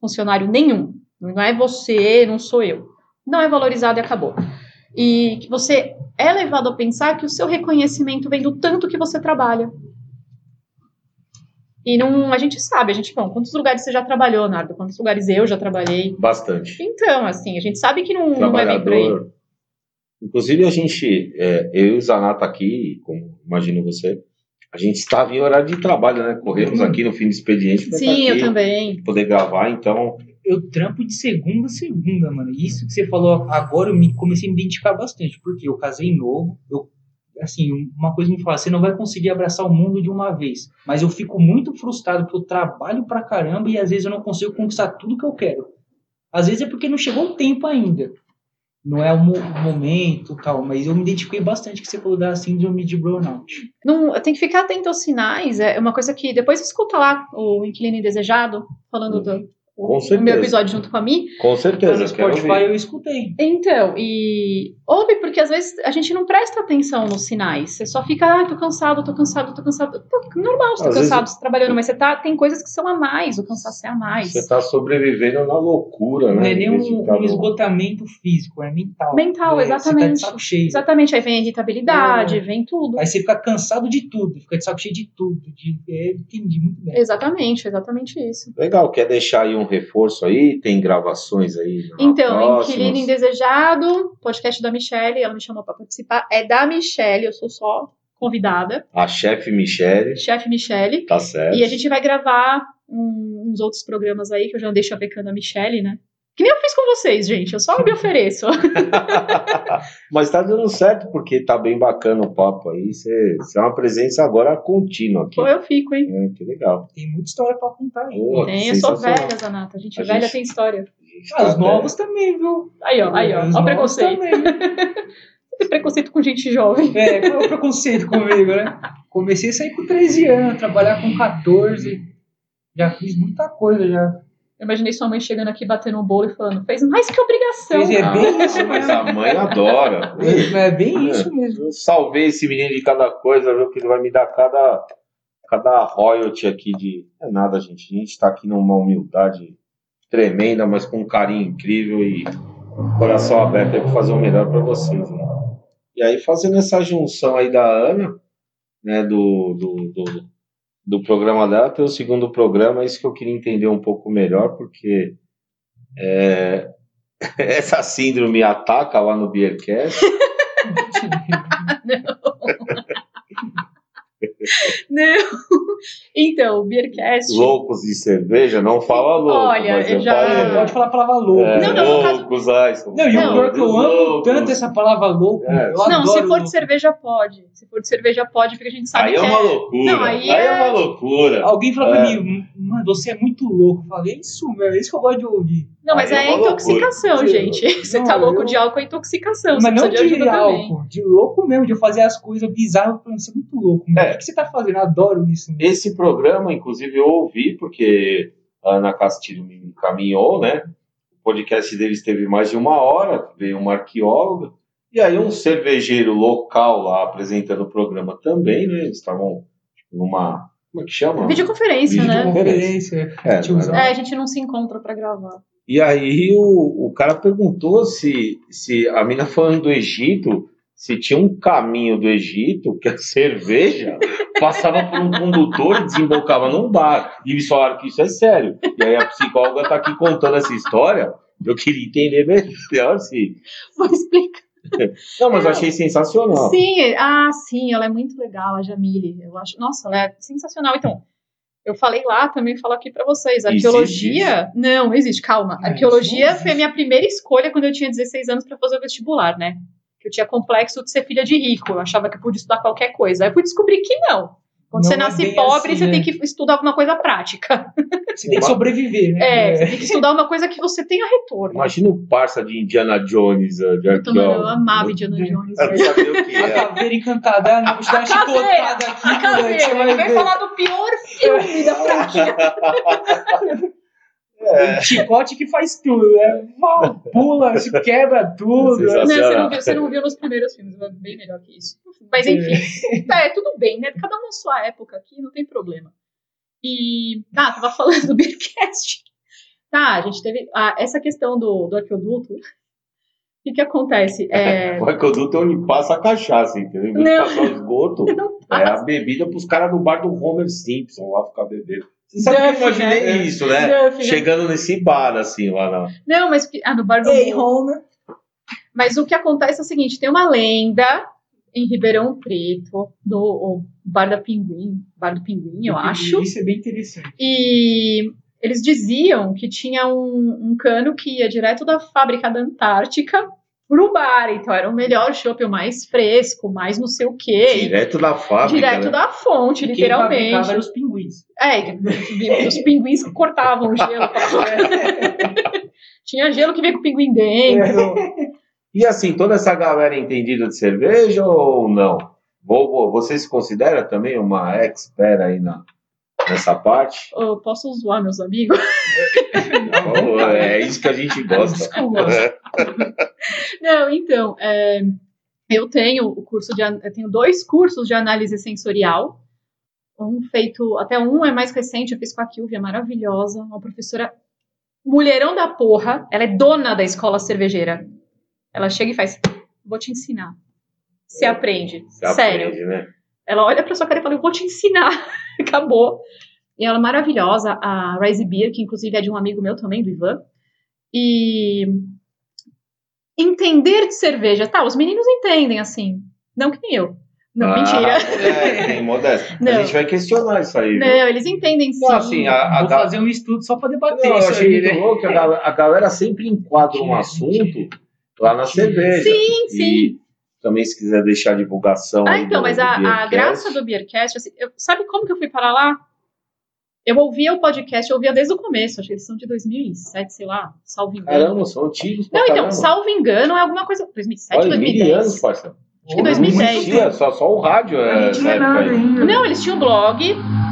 Speaker 3: funcionário nenhum. Não é você, não sou eu. Não é valorizado e acabou. E que você é levado a pensar que o seu reconhecimento vem do tanto que você trabalha. E não, a gente sabe, a gente, bom, quantos lugares você já trabalhou, Nardo? Quantos lugares eu já trabalhei?
Speaker 1: Bastante.
Speaker 3: Então, assim, a gente sabe que não, não é bem por aí.
Speaker 1: Inclusive, a gente, é, eu e o Zanata aqui, como imagino você, a gente estava em horário de trabalho, né? Corremos
Speaker 2: Hum.
Speaker 1: aqui no fim do expediente para
Speaker 3: Sim, eu também.
Speaker 1: poder gravar, então
Speaker 2: Eu trampo de segunda a segunda, mano. Isso que você falou agora, eu me, comecei a me identificar bastante. Porque eu casei novo, eu assim, uma coisa me fala, você não vai conseguir abraçar o mundo de uma vez. Mas eu fico muito frustrado porque eu trabalho pra caramba e às vezes eu não consigo conquistar tudo que eu quero. Às vezes é porque não chegou o tempo ainda. Não é o, mo- o momento tal, mas eu me identifiquei bastante que você falou da síndrome de burnout.
Speaker 3: Não, tem que ficar atento aos sinais. É uma coisa que depois escuta lá o Inquilino Indesejado, falando do
Speaker 1: Com
Speaker 3: o
Speaker 1: certeza.
Speaker 3: meu episódio junto com a Mi.
Speaker 1: com
Speaker 2: Tá
Speaker 1: certeza.
Speaker 2: no Spotify
Speaker 1: ouvir.
Speaker 2: eu escutei.
Speaker 3: Então, e ouve, porque às vezes a gente não presta atenção nos sinais. Você só fica, ah, tô cansado, tô cansado, tô cansado. Pô, normal você tá
Speaker 1: vezes-
Speaker 3: cansado, você tá trabalhando, mas você tá, tem coisas que são a mais, o cansaço é a mais.
Speaker 1: Você está sobrevivendo na loucura, né?
Speaker 2: Não é
Speaker 1: Em
Speaker 2: nem um,
Speaker 1: tá
Speaker 2: um esgotamento físico, é mental.
Speaker 3: Mental,
Speaker 2: É, Você tá
Speaker 3: exatamente.
Speaker 2: de saco cheio.
Speaker 3: Exatamente, aí vem a irritabilidade,
Speaker 2: É.
Speaker 3: vem tudo.
Speaker 2: Aí você fica cansado de tudo, fica de saco cheio de tudo. De, é, entendi muito bem.
Speaker 3: Exatamente, exatamente isso.
Speaker 1: Legal, quer deixar aí um reforço aí? Tem gravações aí?
Speaker 3: Então,
Speaker 1: próximas?
Speaker 3: Inquilino Indesejado, podcast da Michelle, ela me chamou pra participar. É da Michelle, eu sou só convidada.
Speaker 1: A chefe Michele,
Speaker 3: Chefe Michelle.
Speaker 1: tá certo.
Speaker 3: E a gente vai gravar um- uns outros programas aí, que eu já deixo a becando a Michelle, né? Que nem eu fiz com vocês, gente. Eu só me ofereço.
Speaker 1: Mas tá dando certo, porque tá bem bacana o papo aí. Você é uma presença agora contínua aqui.
Speaker 3: Pô, eu fico, hein?
Speaker 1: É, que legal.
Speaker 2: Tem muita história pra contar aí.
Speaker 1: Pô,
Speaker 3: Tem, eu sou velha, Zanata. A gente
Speaker 1: A
Speaker 3: velha
Speaker 1: gente-
Speaker 3: tem história.
Speaker 2: Ah, os novos também, viu?
Speaker 3: Aí, ó, aí, ó.
Speaker 2: Os
Speaker 3: Ó o preconceito.
Speaker 2: também.
Speaker 3: Tem preconceito com gente jovem.
Speaker 2: É, qual é o preconceito comigo, né? Comecei a sair com 13 anos, trabalhar com 14. Já fiz muita coisa, já.
Speaker 3: Eu imaginei sua mãe chegando aqui batendo um bolo e falando: fez mais que obrigação.
Speaker 2: Fez, é bem isso
Speaker 1: Mas a mãe adora.
Speaker 2: É bem isso mesmo.
Speaker 1: Eu salvei esse menino de cada coisa, viu? Que ele vai me dar cada, cada royalty aqui de. É nada, gente. A gente tá aqui numa humildade tremenda, mas com um carinho incrível e coração aberto aí pra fazer o melhor pra vocês. Né? E aí, fazendo essa junção aí da Ana, né? Do, do, do, do programa dela, tem o segundo programa, é isso que eu queria entender um pouco melhor, porque é, essa síndrome ataca lá no Beercast.
Speaker 3: Não. Então, o Beercast.
Speaker 1: Loucos de cerveja, não fala louco.
Speaker 3: Olha,
Speaker 1: mas
Speaker 3: eu já-
Speaker 1: falei,
Speaker 2: Pode falar a palavra louco.
Speaker 1: é,
Speaker 3: Não, não, no caso-
Speaker 1: loucos, ai, são
Speaker 2: Não, e
Speaker 3: Não,
Speaker 2: o pior é que eu amo
Speaker 1: loucos.
Speaker 2: tanto essa palavra louco.
Speaker 1: É.
Speaker 2: Eu
Speaker 3: Não,
Speaker 2: adoro
Speaker 3: se for
Speaker 2: louco.
Speaker 3: de cerveja, pode. Se for de cerveja, pode, porque a gente sabe
Speaker 1: Aí
Speaker 3: que
Speaker 1: é uma loucura.
Speaker 3: Não, aí
Speaker 1: aí é...
Speaker 3: é-
Speaker 1: uma loucura.
Speaker 2: Alguém fala pra
Speaker 1: É.
Speaker 2: mim, mano, você é muito louco. Eu falei, é isso, meu, é isso que eu gosto de ouvir.
Speaker 3: Não, mas
Speaker 1: Aí é
Speaker 3: é, intoxicação,
Speaker 2: loucura.
Speaker 3: gente. Você
Speaker 2: Não,
Speaker 3: tá louco
Speaker 2: eu-
Speaker 3: de álcool, é intoxicação.
Speaker 2: Mas
Speaker 3: você
Speaker 2: não
Speaker 3: precisa de
Speaker 2: de
Speaker 3: também.
Speaker 2: álcool, de louco mesmo, de eu fazer as coisas bizarras. Eu falo, Você é muito louco, mano.
Speaker 1: É.
Speaker 2: O que você tá fazendo? Eu adoro isso. mano.
Speaker 1: Esse programa, inclusive, eu ouvi, porque a Ana Castilho me encaminhou, né? O podcast deles teve mais de uma hora, veio uma arqueóloga, e aí um cervejeiro local lá apresentando o programa também, né? Eles estavam tipo, numa. Como é que chama?
Speaker 3: Videoconferência, né?
Speaker 2: Conferência,
Speaker 1: É,
Speaker 2: tiozão.
Speaker 3: É, a gente não se encontra pra gravar.
Speaker 1: E aí o, o cara perguntou se, se a mina falando do Egito, se tinha um caminho do Egito que a cerveja passava por um condutor e desembocava num bar. E eles falaram que isso é sério. E aí a psicóloga tá aqui contando essa história. Eu queria entender melhor se.
Speaker 3: Vou explicar.
Speaker 1: Não, mas eu achei sensacional.
Speaker 3: Sim, ah, sim, ela é muito legal, a Jamile. Eu acho, nossa, ela é sensacional. Então, eu falei lá, também falo aqui pra vocês.
Speaker 1: Existe
Speaker 3: Arqueologia. Não, existe, calma. Arqueologia foi a minha primeira escolha quando eu tinha 16 anos pra fazer o vestibular, né? Que eu tinha complexo de ser filha de rico. Eu achava que eu podia estudar qualquer coisa. Aí eu fui descobrir que não. Quando
Speaker 2: Não
Speaker 3: você
Speaker 2: é
Speaker 3: nasce
Speaker 2: bem
Speaker 3: pobre,
Speaker 2: assim,
Speaker 3: você
Speaker 2: né?
Speaker 3: tem que estudar alguma coisa prática.
Speaker 2: Você tem que sobreviver, né?
Speaker 3: É, você tem que estudar uma coisa que você tenha retorno.
Speaker 1: Imagina o parça de Indiana Jones, de
Speaker 3: Puta, mano, eu amava Indiana Jones.
Speaker 1: Eu não sabia o que
Speaker 2: A
Speaker 1: é.
Speaker 2: caveira encantada, não, vou te dar uma
Speaker 3: A caveira,
Speaker 2: chicotada aqui,
Speaker 3: A
Speaker 2: você
Speaker 3: caveira,
Speaker 2: vai
Speaker 3: ele vai
Speaker 2: ver.
Speaker 3: falar do pior filme da franquia.
Speaker 1: É.
Speaker 2: Chicote que faz tudo, né? Mal, pula, se quebra tudo.
Speaker 3: Não, você não, viu, você não viu nos primeiros filmes, é bem melhor que isso. Mas enfim, tá, é tudo bem, né? Cada um na sua época aqui, não tem problema. E, ah, tava falando do Beercast. Tá, a gente teve ah, essa questão do, do arqueoduto. O que que acontece? É,
Speaker 1: O aqueduto é onde passa a cachaça, entendeu? Em vez de
Speaker 3: Não.
Speaker 1: passar o esgoto, é a bebida pros caras do bar do Homer Simpson lá ficar bebendo. Você sabe que eu
Speaker 3: Duff,
Speaker 1: imaginei
Speaker 2: né?
Speaker 1: isso, né?
Speaker 3: Duff, né?
Speaker 1: Chegando nesse bar, assim, lá na.
Speaker 3: Não, mas ah, no bar do
Speaker 2: Ei. Homer.
Speaker 3: Mas o que acontece é o seguinte: tem uma lenda em Ribeirão Preto, do o Bar da Pinguim, Bar do Pinguim, eu acho.
Speaker 2: Isso é bem interessante.
Speaker 3: E eles diziam que tinha um, um cano que ia direto da fábrica da Antártica pro bar. Então era o melhor chopp, o mais fresco, mais não sei o quê.
Speaker 1: Direto da fábrica.
Speaker 3: Direto
Speaker 1: né?
Speaker 3: da fonte,
Speaker 2: Quem fabricava
Speaker 3: literalmente.
Speaker 2: eram os pinguins.
Speaker 3: É, os pinguins que cortavam o gelo. Tinha gelo que veio com o pinguim dentro.
Speaker 1: E assim, toda essa galera é entendida de cerveja ou não? Vou, vou- você se considera também uma expert aí na, nessa parte?
Speaker 3: Eu posso zoar meus amigos?
Speaker 1: Oh, é isso que a gente gosta.
Speaker 2: Desculpa.
Speaker 3: Não, então, é, eu tenho o curso de, eu tenho dois cursos de análise sensorial. Um feito, até um é mais recente, eu fiz com a Kilvia, maravilhosa, uma professora mulherão da porra, ela é dona da escola cervejeira. Ela chega e faz, vou te ensinar. Você aprende,
Speaker 1: Você
Speaker 3: sério.
Speaker 1: aprende, né?
Speaker 3: Ela olha pra sua cara e fala, eu vou te ensinar. Acabou. E ela é maravilhosa, a Rise Beer, que inclusive é de um amigo meu também, do Ivan. E entender de cerveja. Tá, os meninos entendem, assim. Não que nem eu. Não,
Speaker 1: Ah,
Speaker 3: mentira.
Speaker 1: É, tem modéstia.
Speaker 3: Não.
Speaker 1: A gente vai questionar isso aí. viu?
Speaker 3: Não, eles entendem sim.
Speaker 1: Não, assim, a, a,
Speaker 2: Vou
Speaker 1: ga-
Speaker 2: fazer um estudo só pra debater
Speaker 1: Não, eu
Speaker 2: isso
Speaker 1: achei
Speaker 2: aí,
Speaker 1: muito
Speaker 2: né?
Speaker 1: louco que a, gal- galera sempre enquadra um assunto lá na cerveja.
Speaker 3: Sim, sim.
Speaker 1: E também se quiser deixar a divulgação.
Speaker 3: Ah, então,
Speaker 1: do-
Speaker 3: mas
Speaker 1: do
Speaker 3: a, a graça do Beercast, assim, eu- sabe como que eu fui parar lá? Eu ouvia o podcast, eu ouvia desde o começo, acho que eles são de 2007, sei lá, salvo engano.
Speaker 1: Caramba, são antigos
Speaker 3: Não, então,
Speaker 1: caramba.
Speaker 3: salvo engano, é alguma coisa. 2007,
Speaker 1: Olha, mil
Speaker 3: 2010.
Speaker 1: anos, parceiro.
Speaker 3: Acho que 2010.
Speaker 1: Não existia, só, só o rádio é,
Speaker 2: não é
Speaker 1: época
Speaker 2: nada.
Speaker 3: Não, eles tinham blog,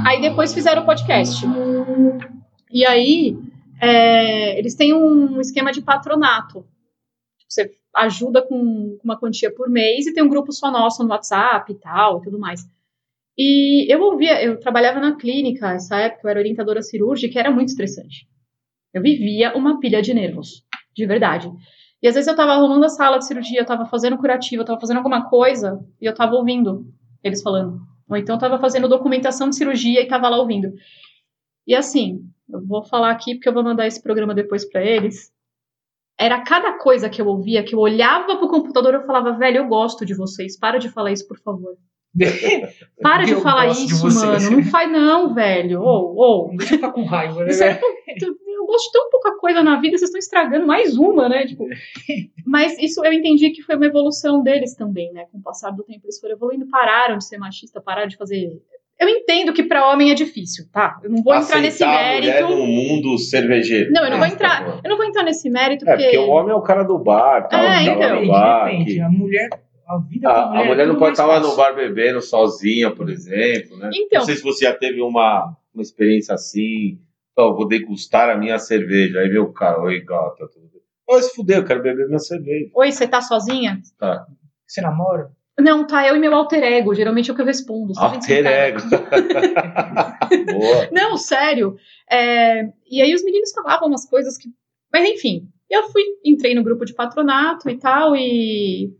Speaker 3: aí depois fizeram o podcast. E aí, é, eles têm um esquema de patronato. Você ajuda com uma quantia por mês e tem um grupo só nosso no WhatsApp e tal, e tudo mais. E eu ouvia, eu trabalhava na clínica, essa época eu era orientadora cirúrgica, era muito estressante. Eu vivia uma pilha de nervos, de verdade. E às vezes eu tava arrumando a sala de cirurgia, eu tava fazendo curativo, eu tava fazendo alguma coisa, e eu tava ouvindo eles falando. Ou então tava fazendo documentação de cirurgia e tava lá ouvindo. E assim, eu vou falar aqui porque eu vou mandar esse programa depois para eles. Era cada coisa que eu ouvia, que eu olhava pro computador eu falava, velho, eu gosto de vocês, para de falar isso, por favor. Para de
Speaker 2: Eu
Speaker 3: falar
Speaker 2: de
Speaker 3: isso,
Speaker 2: vocês.
Speaker 3: mano. Não faz não, velho. Ou, ou.
Speaker 2: Não deixa eu ficar com raiva, né?
Speaker 3: É eu gosto de tão pouca coisa na vida, vocês estão estragando mais uma, né? Tipo, mas isso eu entendi que foi uma evolução deles também, né? Com o passar do tempo, eles foram evoluindo, pararam de ser machista, pararam de fazer. Eu entendo que pra homem é difícil, tá? Eu não vou entrar nesse
Speaker 1: Aceitar a mulher
Speaker 3: mérito.
Speaker 1: no mundo cervejeiro.
Speaker 3: Não, eu não vou
Speaker 1: Por
Speaker 3: entrar.
Speaker 1: favor.
Speaker 3: Eu não vou entrar nesse mérito
Speaker 1: É,
Speaker 3: porque.
Speaker 1: porque o homem é o cara do bar, tal,
Speaker 3: É,
Speaker 1: tá lá
Speaker 3: então.
Speaker 2: Depende,
Speaker 1: bar.
Speaker 2: depende.
Speaker 1: que-
Speaker 2: A mulher, a vida
Speaker 1: A,
Speaker 2: da
Speaker 1: a
Speaker 2: mulher,
Speaker 1: mulher
Speaker 2: é
Speaker 1: não pode estar lá no bar bebendo sozinha, por exemplo, né?
Speaker 3: Então,
Speaker 1: Não sei se você já teve uma, uma experiência assim. Ó, vou degustar a minha cerveja. Aí o cara, oi, gata, tudo bem? Ô, se fuder, eu quero beber minha cerveja.
Speaker 3: oi, você tá sozinha?
Speaker 1: Tá.
Speaker 2: Você namora?
Speaker 3: Não, tá, eu e meu alter ego. Geralmente é o que eu respondo.
Speaker 1: Alter ego. Boa.
Speaker 3: Não, sério. É, E aí os meninos falavam umas coisas que. Mas enfim, eu fui, entrei no grupo de patronato e tal, e.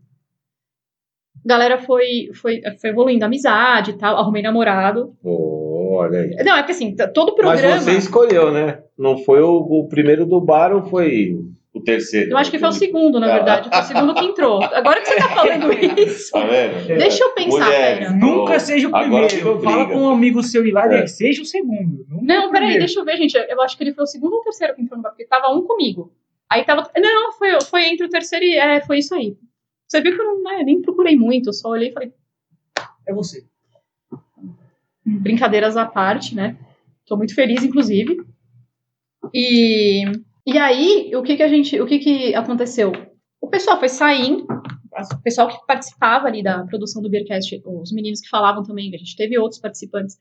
Speaker 3: A galera foi, foi, foi evoluindo a amizade e tal, arrumei namorado.
Speaker 1: Olha aí.
Speaker 3: Não, é porque assim, todo
Speaker 1: Mas
Speaker 3: programa.
Speaker 1: você escolheu, né? Não foi o, o primeiro do bar ou foi o terceiro?
Speaker 3: Eu acho que foi o segundo, na
Speaker 1: Ah.
Speaker 3: verdade. Foi o segundo que entrou. Agora que você tá falando isso.
Speaker 1: Tá vendo?
Speaker 3: Deixa eu pensar,
Speaker 1: Mulheres,
Speaker 3: pera.
Speaker 2: Nunca seja o primeiro. Fala com um amigo seu e lá,
Speaker 1: É.
Speaker 2: seja o segundo.
Speaker 3: Não,
Speaker 2: o
Speaker 3: peraí, deixa eu ver, gente. Eu acho que ele foi o segundo ou o terceiro que entrou no bar, porque tava um comigo. Aí tava. Não, foi, foi entre o terceiro e. É, foi isso aí. Você viu que eu não, né, nem procurei muito, eu só olhei e falei,
Speaker 2: É você.
Speaker 3: brincadeiras à parte, né? Tô muito feliz, inclusive. E, e aí, o que que a gente, o que que aconteceu? O pessoal foi saindo, o pessoal que participava ali da produção do Beercast, os meninos que falavam também, a gente teve outros participantes,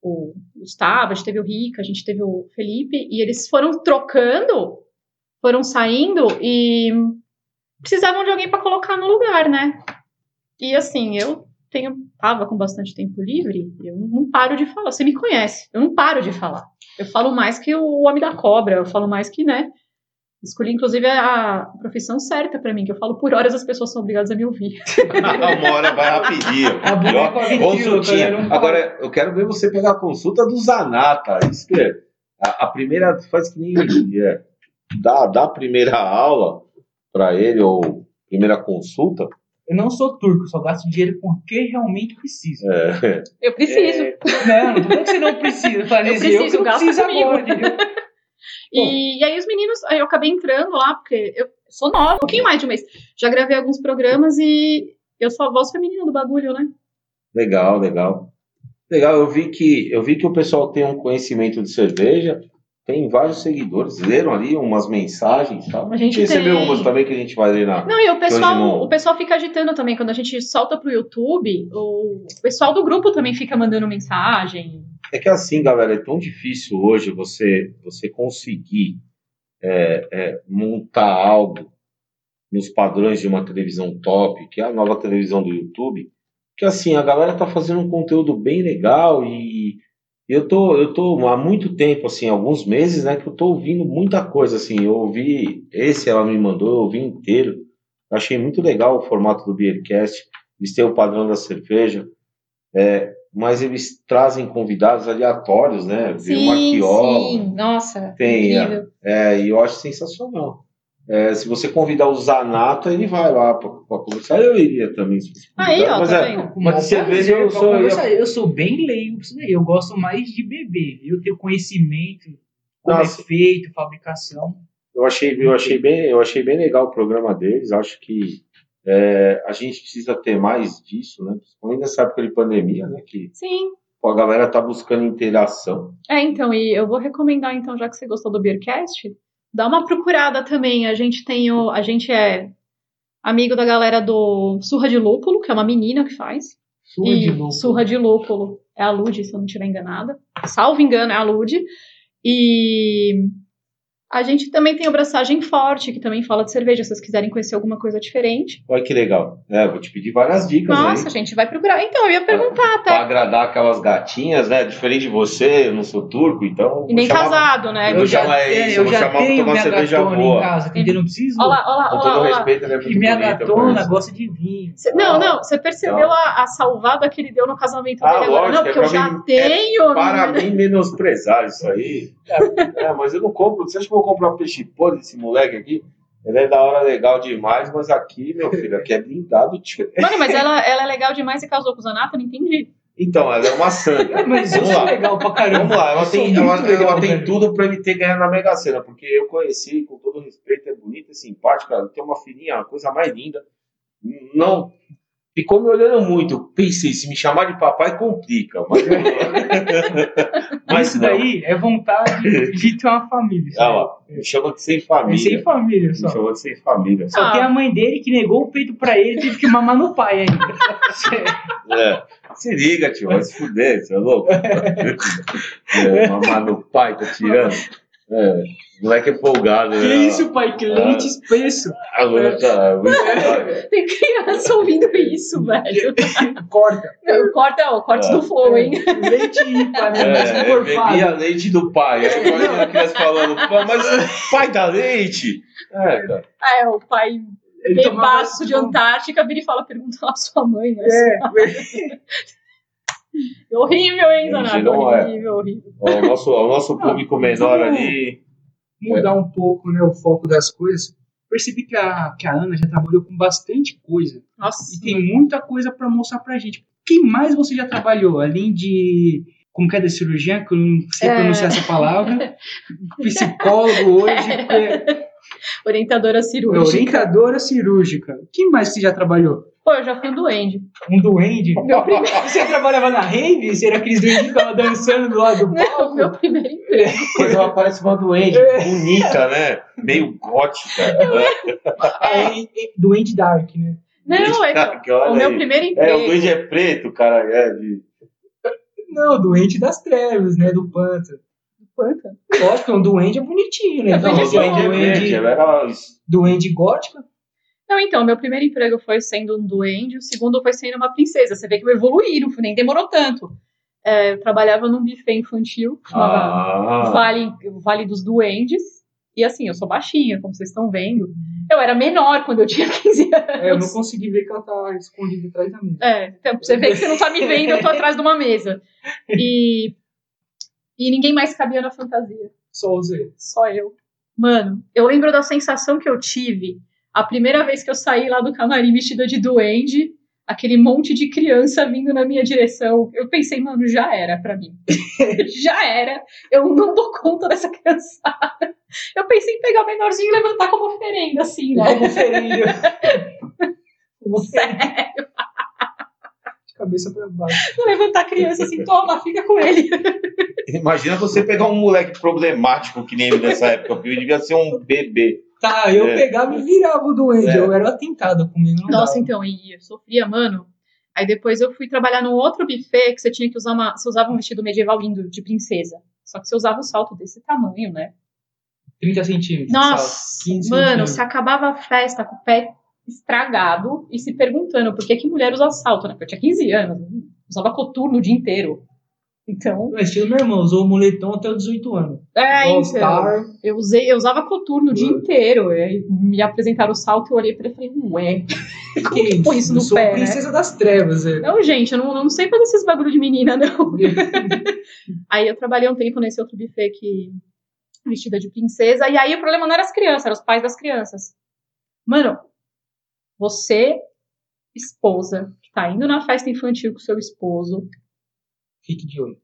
Speaker 3: o Gustavo, a gente teve o Rica, a gente teve o Felipe, e eles foram trocando, foram saindo e precisavam de alguém para colocar no lugar, né? E assim, eu tenho tava com bastante tempo livre, eu não paro de falar. Você me conhece, eu não paro de falar. Eu falo mais que o homem da cobra, eu falo mais que, né? Escolhi, inclusive, a profissão certa pra mim, que eu falo por horas as pessoas são obrigadas a me ouvir.
Speaker 1: Uma hora vai rapidinho.
Speaker 2: A
Speaker 1: Ó,
Speaker 2: ventrilo,
Speaker 1: Consultinha.
Speaker 2: para.
Speaker 1: Agora, eu quero ver você pegar a consulta do Zanata. Isso que é. A, a primeira, faz que nem é, dá, dá a primeira aula pra ele, ou primeira consulta.
Speaker 2: Eu não sou turco, só gasto dinheiro com o que realmente preciso.
Speaker 1: É,
Speaker 3: Eu preciso.
Speaker 2: É, não, não tô que você não precisa. Eu, falei,
Speaker 3: Eu preciso,
Speaker 2: eu preciso
Speaker 3: comigo.
Speaker 2: agora, entendeu?
Speaker 3: E, e aí os meninos, aí eu acabei entrando lá, porque eu sou nova, um pouquinho mais de um mês. Já gravei alguns programas e eu sou a voz feminina do bagulho, né?
Speaker 1: legal, legal. Legal, eu vi que eu vi que o pessoal tem um conhecimento de cerveja, tem vários seguidores, leram ali umas mensagens tal.
Speaker 3: A gente
Speaker 1: recebeu
Speaker 3: tem.
Speaker 1: umas também que a gente vai ler na.
Speaker 3: Não, e o pessoal,
Speaker 1: não-
Speaker 3: o pessoal fica agitando também. Quando a gente solta pro YouTube, o pessoal do grupo também fica mandando mensagem.
Speaker 1: É que assim, galera, é tão difícil hoje você, você conseguir é, é, montar algo nos padrões de uma televisão top, que é a nova televisão do YouTube, que assim, a galera tá fazendo um conteúdo bem legal e eu tô, eu tô há muito tempo, assim, alguns meses, né, que eu tô ouvindo muita coisa, assim, eu ouvi, esse ela me mandou, eu ouvi inteiro, achei muito legal o formato do Beercast, eles têm o padrão da cerveja, é, mas eles trazem convidados aleatórios, né? Veio o Marquiola,
Speaker 3: sim. Nossa,
Speaker 1: Tem,
Speaker 3: incrível.
Speaker 1: é, e eu acho sensacional. É, se você convidar o Zanato, ele vai lá para conversar. Eu iria também.
Speaker 3: Aí, ó,
Speaker 1: mas
Speaker 3: tá
Speaker 1: é,
Speaker 3: vendo?
Speaker 1: Mas
Speaker 2: maior
Speaker 1: de cerveja
Speaker 2: prazer
Speaker 1: eu sou-
Speaker 2: conversar. Eu sou bem leigo pra isso daí. Eu gosto mais de beber. Eu tenho conhecimento, como
Speaker 1: Nossa.
Speaker 2: é feito, fabricação.
Speaker 1: eu achei, eu achei bem, eu achei bem legal o programa deles. Acho que é, a gente precisa ter mais disso, né? Principalmente nessa época de pandemia, né? Que
Speaker 3: Sim.
Speaker 1: a galera tá buscando interação.
Speaker 3: É, então, e eu vou recomendar, então, já que você gostou do Beercast, dá uma procurada também. A gente tem o. A gente é amigo da galera do Surra de Lúpulo, que é uma menina que faz.
Speaker 2: Surra
Speaker 3: e
Speaker 2: de louco.
Speaker 3: Surra de Lúpulo é a Lud, se eu não estiver enganada. Salvo engano, é a Lud. E A gente também tem o Braçagem Forte, que também fala de cerveja, se vocês quiserem conhecer alguma coisa diferente.
Speaker 1: Olha que legal. É, vou te pedir várias dicas
Speaker 3: Nossa,
Speaker 1: aí.
Speaker 3: gente, vai procurar. Então, eu ia perguntar
Speaker 1: Pra
Speaker 3: até.
Speaker 1: agradar aquelas gatinhas, né? Diferente de você, eu não sou turco, então.
Speaker 3: E nem
Speaker 1: chamar-
Speaker 3: casado, né?
Speaker 1: Eu vou chamar
Speaker 2: é,
Speaker 1: isso,
Speaker 2: eu
Speaker 1: vou
Speaker 2: já
Speaker 1: chamar pra
Speaker 2: tenho
Speaker 1: tomar
Speaker 2: minha
Speaker 1: cerveja
Speaker 2: gatona
Speaker 1: boa.
Speaker 2: em casa, entendeu? Não preciso.
Speaker 3: Olha lá, olha lá,
Speaker 1: Com todo
Speaker 3: lá. olha lá.
Speaker 1: respeito, ela é muito
Speaker 2: que minha
Speaker 1: bonita,
Speaker 2: gatona gosta de vinho.
Speaker 3: Cê- não, não, você percebeu a, a salvada que ele deu no casamento
Speaker 1: Ah,
Speaker 3: dele agora?
Speaker 1: lógico,
Speaker 3: Não,
Speaker 1: é
Speaker 3: porque eu
Speaker 1: pra
Speaker 3: já
Speaker 1: mim-
Speaker 3: tenho.
Speaker 1: Para
Speaker 3: né?
Speaker 1: mim, menosprezar isso aí. É, mas eu não compro. Você acha que eu vou comprar peixe podre desse moleque aqui? Ele é da hora legal demais, mas aqui, meu filho, aqui é blindado, tio.
Speaker 3: Mano, mas ela, ela é legal demais e casou com o Zanato? Não entendi.
Speaker 1: Então, ela é uma santa.
Speaker 2: Mas sou
Speaker 1: lá.
Speaker 2: legal pra caramba.
Speaker 1: Vamos lá, ela
Speaker 2: Eu sou
Speaker 1: tem, ela, ela
Speaker 2: legal,
Speaker 1: tem
Speaker 2: velho.
Speaker 1: tudo pra ele ter ganho na Mega Sena, porque eu conheci, com todo respeito, é bonita, é simpática, ela tem uma filhinha, a coisa mais linda. Não. Ficou me olhando muito. Eu Pensei, se me chamar de papai, complica. Mas, mas
Speaker 2: Isso
Speaker 1: não.
Speaker 2: daí é vontade de ter uma família.
Speaker 1: Ah lá, me chama de sem
Speaker 2: É
Speaker 1: família.
Speaker 2: sem família
Speaker 1: Me
Speaker 2: só.
Speaker 1: chama de sem família.
Speaker 2: Só
Speaker 3: Ah.
Speaker 2: tem a mãe dele que negou o peito pra ele, teve que mamar no pai ainda.
Speaker 1: É. Se liga, tio, vai se fuder, você é louco? é, mamar no pai, tá tirando. É, moleque é folgado,
Speaker 2: que
Speaker 1: né?
Speaker 2: isso, pai? Que leite espesso.
Speaker 1: Agora tá. muito-
Speaker 3: Tem criança ouvindo isso, velho.
Speaker 2: Corta.
Speaker 3: Não, corta, ó, corte do flow, hein?
Speaker 2: Leite ímpar, né?
Speaker 1: É, é,
Speaker 2: Encorpado.
Speaker 1: bebia leite do pai. Aí imagina a criança falando, "Pô, mas pai dá leite? É, cara.
Speaker 3: Ah, é, o pai bebaço de Antártica vira e fala, pergunta lá pra sua mãe, né?
Speaker 2: É,
Speaker 3: Horrível, hein, Zanato?
Speaker 1: não é.
Speaker 3: Horrível, horrível.
Speaker 1: O nosso, o nosso público menor ali.
Speaker 2: Mudar um pouco né, o foco das coisas. Percebi que a, que a Ana já trabalhou com bastante coisa.
Speaker 3: Nossa.
Speaker 2: E tem muita coisa pra mostrar pra gente. O que mais você já trabalhou? Além de. Como que é da cirurgiã, que eu não sei
Speaker 3: É.
Speaker 2: pronunciar essa palavra. Psicólogo hoje. É,
Speaker 3: Orientadora cirúrgica.
Speaker 2: orientadora cirúrgica. O que mais você já trabalhou?
Speaker 3: Pô, eu já fui um duende.
Speaker 2: Um duende?
Speaker 3: Meu primeiro,
Speaker 2: Você trabalhava na rave? Será aqueles duendes que ficavam dançando do lado do
Speaker 3: não,
Speaker 2: palco?
Speaker 3: meu primeiro emprego.
Speaker 1: Quando ela parece uma doente, bonita, né? Meio gótica. Né?
Speaker 2: É, é, duende dark, né?
Speaker 3: Não, é
Speaker 1: olha
Speaker 3: o meu
Speaker 1: aí.
Speaker 3: primeiro
Speaker 1: É, o
Speaker 3: emprego.
Speaker 1: doente é preto, cara. É, de...
Speaker 2: Não, doente das trevas, né? Do pântano.
Speaker 3: Pântano.
Speaker 2: Lógico, um duende é bonitinho, né?
Speaker 3: É
Speaker 2: Então,
Speaker 1: Não, o
Speaker 3: bonitinho.
Speaker 1: doente é
Speaker 2: duende,
Speaker 1: verde. Era
Speaker 2: duende gótica.
Speaker 3: Não, então, meu primeiro emprego foi sendo um duende, o segundo foi sendo uma princesa. Você vê que eu evoluí, não nem demorou tanto. É, eu trabalhava num buffet infantil, chamava
Speaker 1: Ah,
Speaker 3: vale, vale dos Duendes. E assim, eu sou baixinha, como vocês estão vendo. Eu era menor quando eu tinha 15
Speaker 2: É, eu não
Speaker 3: anos.
Speaker 2: consegui ver que ela tá escondida atrás da mesa.
Speaker 3: É, então, você vê que você não tá me vendo, eu tô atrás de uma mesa. E, e ninguém mais cabia na fantasia.
Speaker 2: Só usei.
Speaker 3: Só eu. Mano, eu lembro da sensação que eu tive a primeira vez que eu saí lá do camarim vestida de duende, aquele monte de criança vindo na minha direção. Eu pensei, mano, já era pra mim. já era. Eu não dou conta dessa criançada. Eu pensei em pegar o menorzinho e levantar como oferenda, assim, né?
Speaker 2: Como oferenda. Como oferenda. De cabeça pra baixo.
Speaker 3: levantar a criança assim, toma, fica com ele.
Speaker 1: imagina você pegar um moleque problemático que nem ele nessa época, porque ele devia ser um bebê.
Speaker 2: Tá, eu
Speaker 1: É.
Speaker 2: pegava e virava o duende.
Speaker 1: É.
Speaker 2: Eu era atentado comigo. Não
Speaker 3: Nossa,
Speaker 2: dava.
Speaker 3: então, e eu sofria, mano. Aí depois eu fui trabalhar num outro buffet que você tinha que usar uma. Você usava um vestido medieval lindo de princesa. Só que você usava um salto desse tamanho, né?
Speaker 2: 30 centímetros.
Speaker 3: Nossa,
Speaker 2: salto, 15
Speaker 3: mano,
Speaker 2: centímetros.
Speaker 3: você acabava a festa com o pé estragado e se perguntando por que, que mulher usa salto, né? Porque eu tinha 15 anos, usava coturno o dia inteiro. Então.
Speaker 2: O estilo meu irmão, usou o moletom até os 18 anos.
Speaker 3: É,
Speaker 2: All
Speaker 3: então.
Speaker 2: Star.
Speaker 3: Eu, usei, eu usava coturno o dia inteiro. E aí me apresentaram o salto e eu olhei pra ele e falei, ué.
Speaker 2: Que isso?
Speaker 3: põe isso
Speaker 2: eu
Speaker 3: no
Speaker 2: sou
Speaker 3: pé, né?
Speaker 2: princesa das trevas. É.
Speaker 3: Não, gente, eu não, não sei fazer esses bagulho de menina, não. Aí eu trabalhei um tempo nesse outro buffet que vestida de princesa, e aí o problema não era as crianças, eram os pais das crianças. Mano, você, esposa, que tá indo na festa infantil com seu esposo,
Speaker 2: Fique de olho.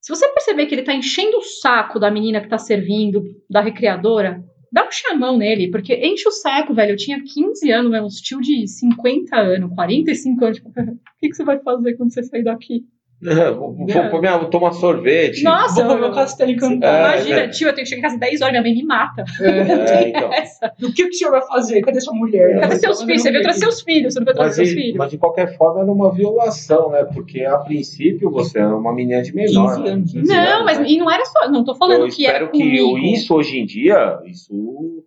Speaker 3: se você perceber que ele tá enchendo o saco da menina que tá servindo, da recreadora, dá um chamão nele, porque enche o saco, velho. Eu tinha 15 anos, né, uns tio de 50 anos, 45 anos. Tipo, o que, que você vai fazer quando você sair daqui?
Speaker 1: É, vou, vou, vou, minha- vou tomar sorvete.
Speaker 3: Nossa,
Speaker 2: Vou comer
Speaker 3: eu-
Speaker 2: o castelo encantado.
Speaker 1: É,
Speaker 3: imagina,
Speaker 1: é.
Speaker 3: tio, eu tenho que chegar em casa 10 horas, minha mãe me mata.
Speaker 1: É, então.
Speaker 3: Essa.
Speaker 2: O que, o senhor vai fazer? Cadê sua mulher?
Speaker 3: Cadê
Speaker 1: mas
Speaker 3: seus filhos? Você veio trazer seus filhos, você não veio trazer
Speaker 1: Mas
Speaker 3: seus
Speaker 1: de,
Speaker 3: filhos.
Speaker 1: mas de qualquer forma era uma violação, né? Porque a princípio você era uma menina de menor.
Speaker 2: 15
Speaker 1: né?
Speaker 2: anos.
Speaker 1: 15
Speaker 3: Não,
Speaker 1: anos,
Speaker 3: mas
Speaker 1: né?
Speaker 3: e não era só. Não tô falando
Speaker 1: Eu
Speaker 3: que era
Speaker 1: espero que
Speaker 3: comigo.
Speaker 1: isso hoje em dia, isso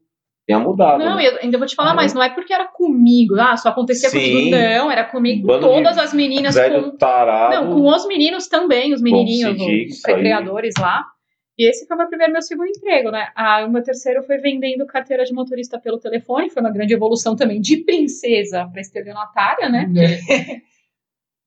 Speaker 1: tenha mudado.
Speaker 3: Não,
Speaker 1: né?
Speaker 3: eu ainda vou te falar
Speaker 1: É.
Speaker 3: mais, não é porque era comigo, ah, só acontecia
Speaker 1: Sim.
Speaker 3: comigo, não, era comigo com todas as meninas,
Speaker 1: Velho
Speaker 3: com,
Speaker 1: tarado.
Speaker 3: não, com os meninos também, os menininhos,
Speaker 1: seguir
Speaker 3: os recreadores lá. E esse foi o meu primeiro e meu segundo emprego, né? Ah, o meu terceiro foi vendendo carteira de motorista pelo telefone, foi uma grande evolução também de princesa para estelionatária, né?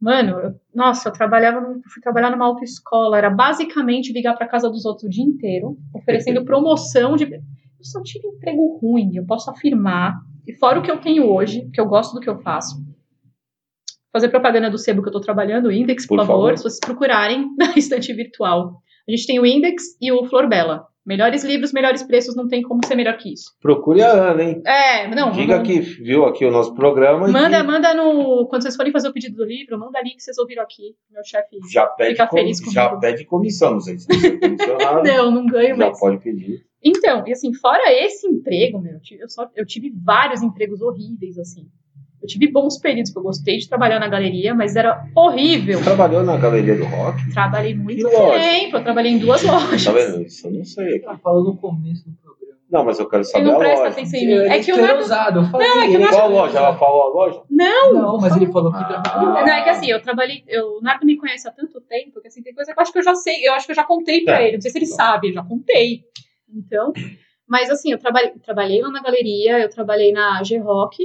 Speaker 3: Mano, eu- nossa, eu trabalhava, fui trabalhar numa autoescola, era basicamente ligar pra casa dos outros o dia inteiro, oferecendo promoção de. Eu só tive emprego ruim, eu posso afirmar. E fora o que eu tenho hoje, que eu gosto do que eu faço. Fazer propaganda do sebo que eu tô trabalhando, o Index, por,
Speaker 1: Por
Speaker 3: favor,
Speaker 1: favor.
Speaker 3: se vocês procurarem na estante virtual. A gente tem o Index e o Flor Bela. Melhores livros, melhores preços, não tem como ser melhor que isso.
Speaker 1: Procure a Ana, hein?
Speaker 3: É, não,
Speaker 1: Diga
Speaker 3: vamos-
Speaker 1: que viu aqui o nosso programa e
Speaker 3: Manda,
Speaker 1: que
Speaker 3: manda no. Quando vocês forem fazer o pedido do livro, manda ali que vocês ouviram aqui. Meu chefe.
Speaker 1: já pede,
Speaker 3: Fica
Speaker 1: com-
Speaker 3: feliz
Speaker 1: já
Speaker 3: comigo.
Speaker 1: pede comissão. Não sei se você é
Speaker 3: Não, não ganho
Speaker 1: já
Speaker 3: mais.
Speaker 1: pode pedir.
Speaker 3: Então, e assim, fora esse emprego, meu, eu só, eu tive vários empregos horríveis, assim. Eu tive bons períodos, porque eu gostei de trabalhar na galeria, mas era horrível.
Speaker 1: Você trabalhou na galeria do rock?
Speaker 3: Trabalhei muito tempo, eu trabalhei em duas lojas.
Speaker 1: Tá vendo? Isso eu não sei.
Speaker 2: Ela falou no começo do programa.
Speaker 1: Não, mas eu quero
Speaker 3: Ele
Speaker 1: saber
Speaker 3: não
Speaker 1: a
Speaker 3: presta
Speaker 1: loja.
Speaker 3: atenção em mim.
Speaker 2: Ele
Speaker 3: É que o Nardo.
Speaker 2: usado, eu falei.
Speaker 3: Não, é que
Speaker 2: ele
Speaker 1: Qual loja? Ela falou a loja?
Speaker 3: Não!
Speaker 2: Não, mas ele falou que
Speaker 1: Ah.
Speaker 2: trabalhou.
Speaker 3: Não, é que assim, eu trabalhei. Eu, o Nardo me conhece há tanto tempo que assim, tem coisa que eu acho que eu já sei, eu acho que eu já contei pra
Speaker 1: É.
Speaker 3: ele. Não sei se ele sabe, eu já contei. Então. Mas assim, eu trabalhei, trabalhei lá na galeria, eu trabalhei na G-Rock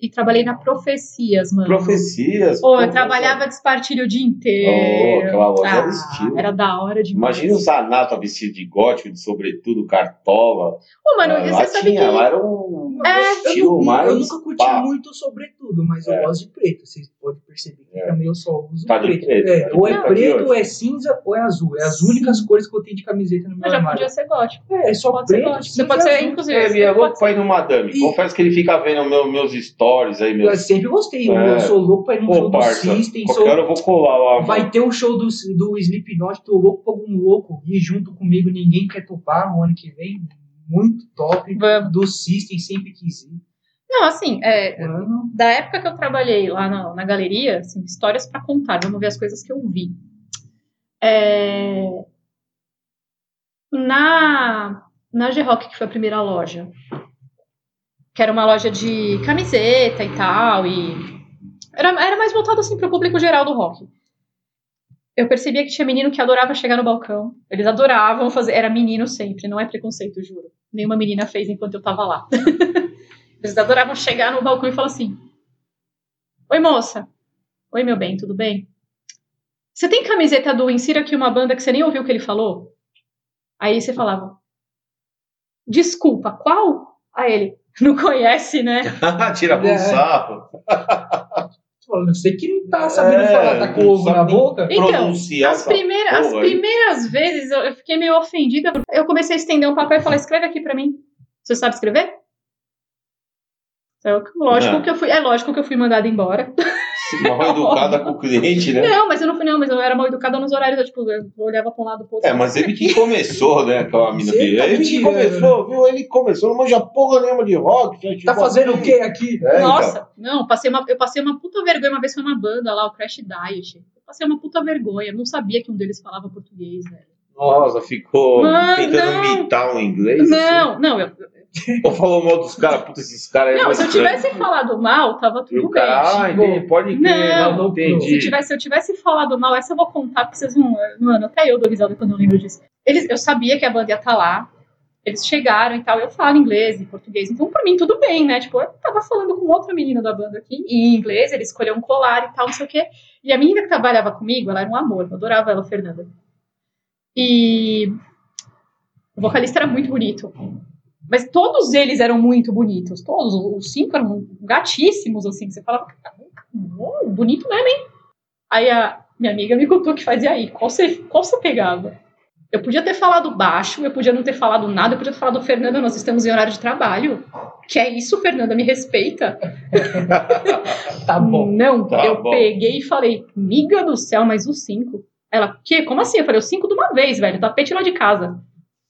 Speaker 3: e trabalhei na Profecias, mano.
Speaker 1: Profecias.
Speaker 3: Pô, eu
Speaker 1: pô,
Speaker 3: trabalhava de espartilho o dia
Speaker 1: Oh,
Speaker 3: inteiro.
Speaker 1: aquela loja era
Speaker 3: Ah,
Speaker 1: estilo.
Speaker 3: Era da hora demais.
Speaker 1: Imagina o Zanata vestido de gótico, de sobretudo, cartola.
Speaker 3: Pô, mano,
Speaker 1: Ah,
Speaker 3: você
Speaker 1: lá
Speaker 3: sabe
Speaker 1: tinha,
Speaker 3: que.
Speaker 1: lá era um
Speaker 3: É.
Speaker 1: estilo
Speaker 2: eu, nu-
Speaker 1: mais.
Speaker 2: eu nunca curti
Speaker 1: pá.
Speaker 2: muito sobretudo, mas eu
Speaker 1: É.
Speaker 2: gosto de preto. Vocês podem perceber que
Speaker 1: É.
Speaker 2: também eu só uso
Speaker 1: Tá
Speaker 2: preto.
Speaker 1: preto,
Speaker 2: É,
Speaker 1: tá
Speaker 2: ou é
Speaker 1: preto hoje.
Speaker 2: ou é cinza, ou é azul. É as únicas cores que eu tenho de camiseta no meu
Speaker 3: Mas já
Speaker 2: armário.
Speaker 3: podia ser gótico.
Speaker 2: É, só
Speaker 3: Pode ser
Speaker 2: preto,
Speaker 3: gótico. Você
Speaker 2: cinza
Speaker 3: pode ser,
Speaker 2: azul.
Speaker 3: inclusive.
Speaker 1: É, minha
Speaker 3: pode
Speaker 1: louco pra ir no Madame.
Speaker 2: E-
Speaker 1: Confesso que ele fica vendo meu- meus stories aí,
Speaker 2: Eu
Speaker 1: meus.
Speaker 2: sempre gostei.
Speaker 1: É.
Speaker 2: Eu sou louco pra ir num
Speaker 1: Pô,
Speaker 2: show do
Speaker 1: parça,
Speaker 2: System.
Speaker 1: qualquer
Speaker 2: Sou...
Speaker 1: hora eu vou colar lá.
Speaker 2: Vai ter um show do, do Slipknot, tô louco pra algum louco ir junto comigo, ninguém quer topar no ano que vem. Muito top.
Speaker 3: Vamos.
Speaker 2: Do System, sempre quis ir.
Speaker 3: Não, assim, é,
Speaker 2: Mano,
Speaker 3: da época que eu trabalhei lá na, na galeria, assim, histórias pra contar, vamos ver as coisas que eu vi. É, na na G-Rock, que foi a primeira loja, que era uma loja de camiseta e tal, e era, era mais voltado assim pro público geral do rock. Eu percebia que tinha menino que adorava chegar no balcão. Eles adoravam fazer. Era menino sempre, não é preconceito, juro. Nenhuma menina fez enquanto eu tava lá. Eles adoravam chegar no balcão e falar assim: Oi, moça. Oi, meu bem, tudo bem? Você tem camiseta do Insira aqui uma banda que você nem ouviu o que ele falou? Aí você falava: Desculpa, qual? Aí ele: Não conhece, né?
Speaker 1: Tira com
Speaker 2: É.
Speaker 1: sarro.
Speaker 2: você que não tá sabendo
Speaker 1: É,
Speaker 2: falar, tá com
Speaker 1: não
Speaker 2: ovo na boca.
Speaker 3: Então,
Speaker 1: pronunciar
Speaker 3: As, primeiras, as primeiras vezes eu, eu fiquei meio ofendida. Eu comecei a estender um papel e falar: Escreve aqui pra mim. Você sabe escrever? Então, lógico
Speaker 1: É.
Speaker 3: que eu fui, é lógico que eu fui mandada embora.
Speaker 1: Mal educada com o cliente, né?
Speaker 3: Não, mas eu não fui, não, mas eu era mal educada nos horários, eu, tipo, eu olhava pra um lado pro outro.
Speaker 1: É, mas ele que começou, né? Aquela mina
Speaker 2: Você
Speaker 1: dele.
Speaker 2: tá
Speaker 1: Ele que
Speaker 2: tirando,
Speaker 1: começou, viu? Ele começou, não manja porra nenhuma de rock. já
Speaker 2: Tá
Speaker 1: chegou
Speaker 2: fazendo o
Speaker 1: aqui.
Speaker 2: que aqui?
Speaker 1: É, então.
Speaker 3: Nossa, não, passei uma, eu passei uma puta vergonha uma vez foi uma banda lá, o Crash Diet. Eu passei uma puta vergonha, não sabia que um deles falava português, velho.
Speaker 1: Nossa, ficou
Speaker 3: Mano,
Speaker 1: tentando
Speaker 3: não.
Speaker 1: imitar um inglês. assim?
Speaker 3: Não, não, eu,
Speaker 1: Ou falou mal dos caras, puta, esses caras aí.
Speaker 3: não,
Speaker 1: é
Speaker 3: se eu
Speaker 1: estranho.
Speaker 3: tivesse falado mal, tava tudo
Speaker 1: o cara, ah,
Speaker 3: bem.
Speaker 1: entendi, pode crer,
Speaker 3: Não,
Speaker 1: não, entendi.
Speaker 3: Se, tivesse, se eu tivesse falado mal, essa eu vou contar, porque vocês não. Mano, até eu dou risada quando eu lembro disso. Eles, eu sabia que a banda ia estar lá. Eles chegaram e tal. Eu falo inglês e português. Então, pra mim, tudo bem, né? Tipo, eu tava falando com outra menina da banda aqui em inglês. Ele escolheu um colar e tal, não sei o quê. E a menina que trabalhava comigo, ela era um amor. Eu adorava ela, Fernanda. E. O vocalista era muito bonito. Mas todos eles eram muito bonitos. Todos. Os cinco eram gatíssimos, assim. Você falava, "Hum, bonito mesmo, hein? Aí a minha amiga me contou que fazia aí. Qual você, qual você pegava? Eu podia ter falado baixo, eu podia não ter falado nada, eu podia ter falado, Fernanda, nós estamos em horário de trabalho. Que é isso, Fernanda, me respeita.
Speaker 2: Tá bom.
Speaker 3: Não,
Speaker 1: Tá
Speaker 3: eu
Speaker 1: bom.
Speaker 3: peguei e falei, miga do céu, mais os cinco. Ela, que? Como assim? Eu falei, os cinco de uma vez, velho, tapete lá de casa.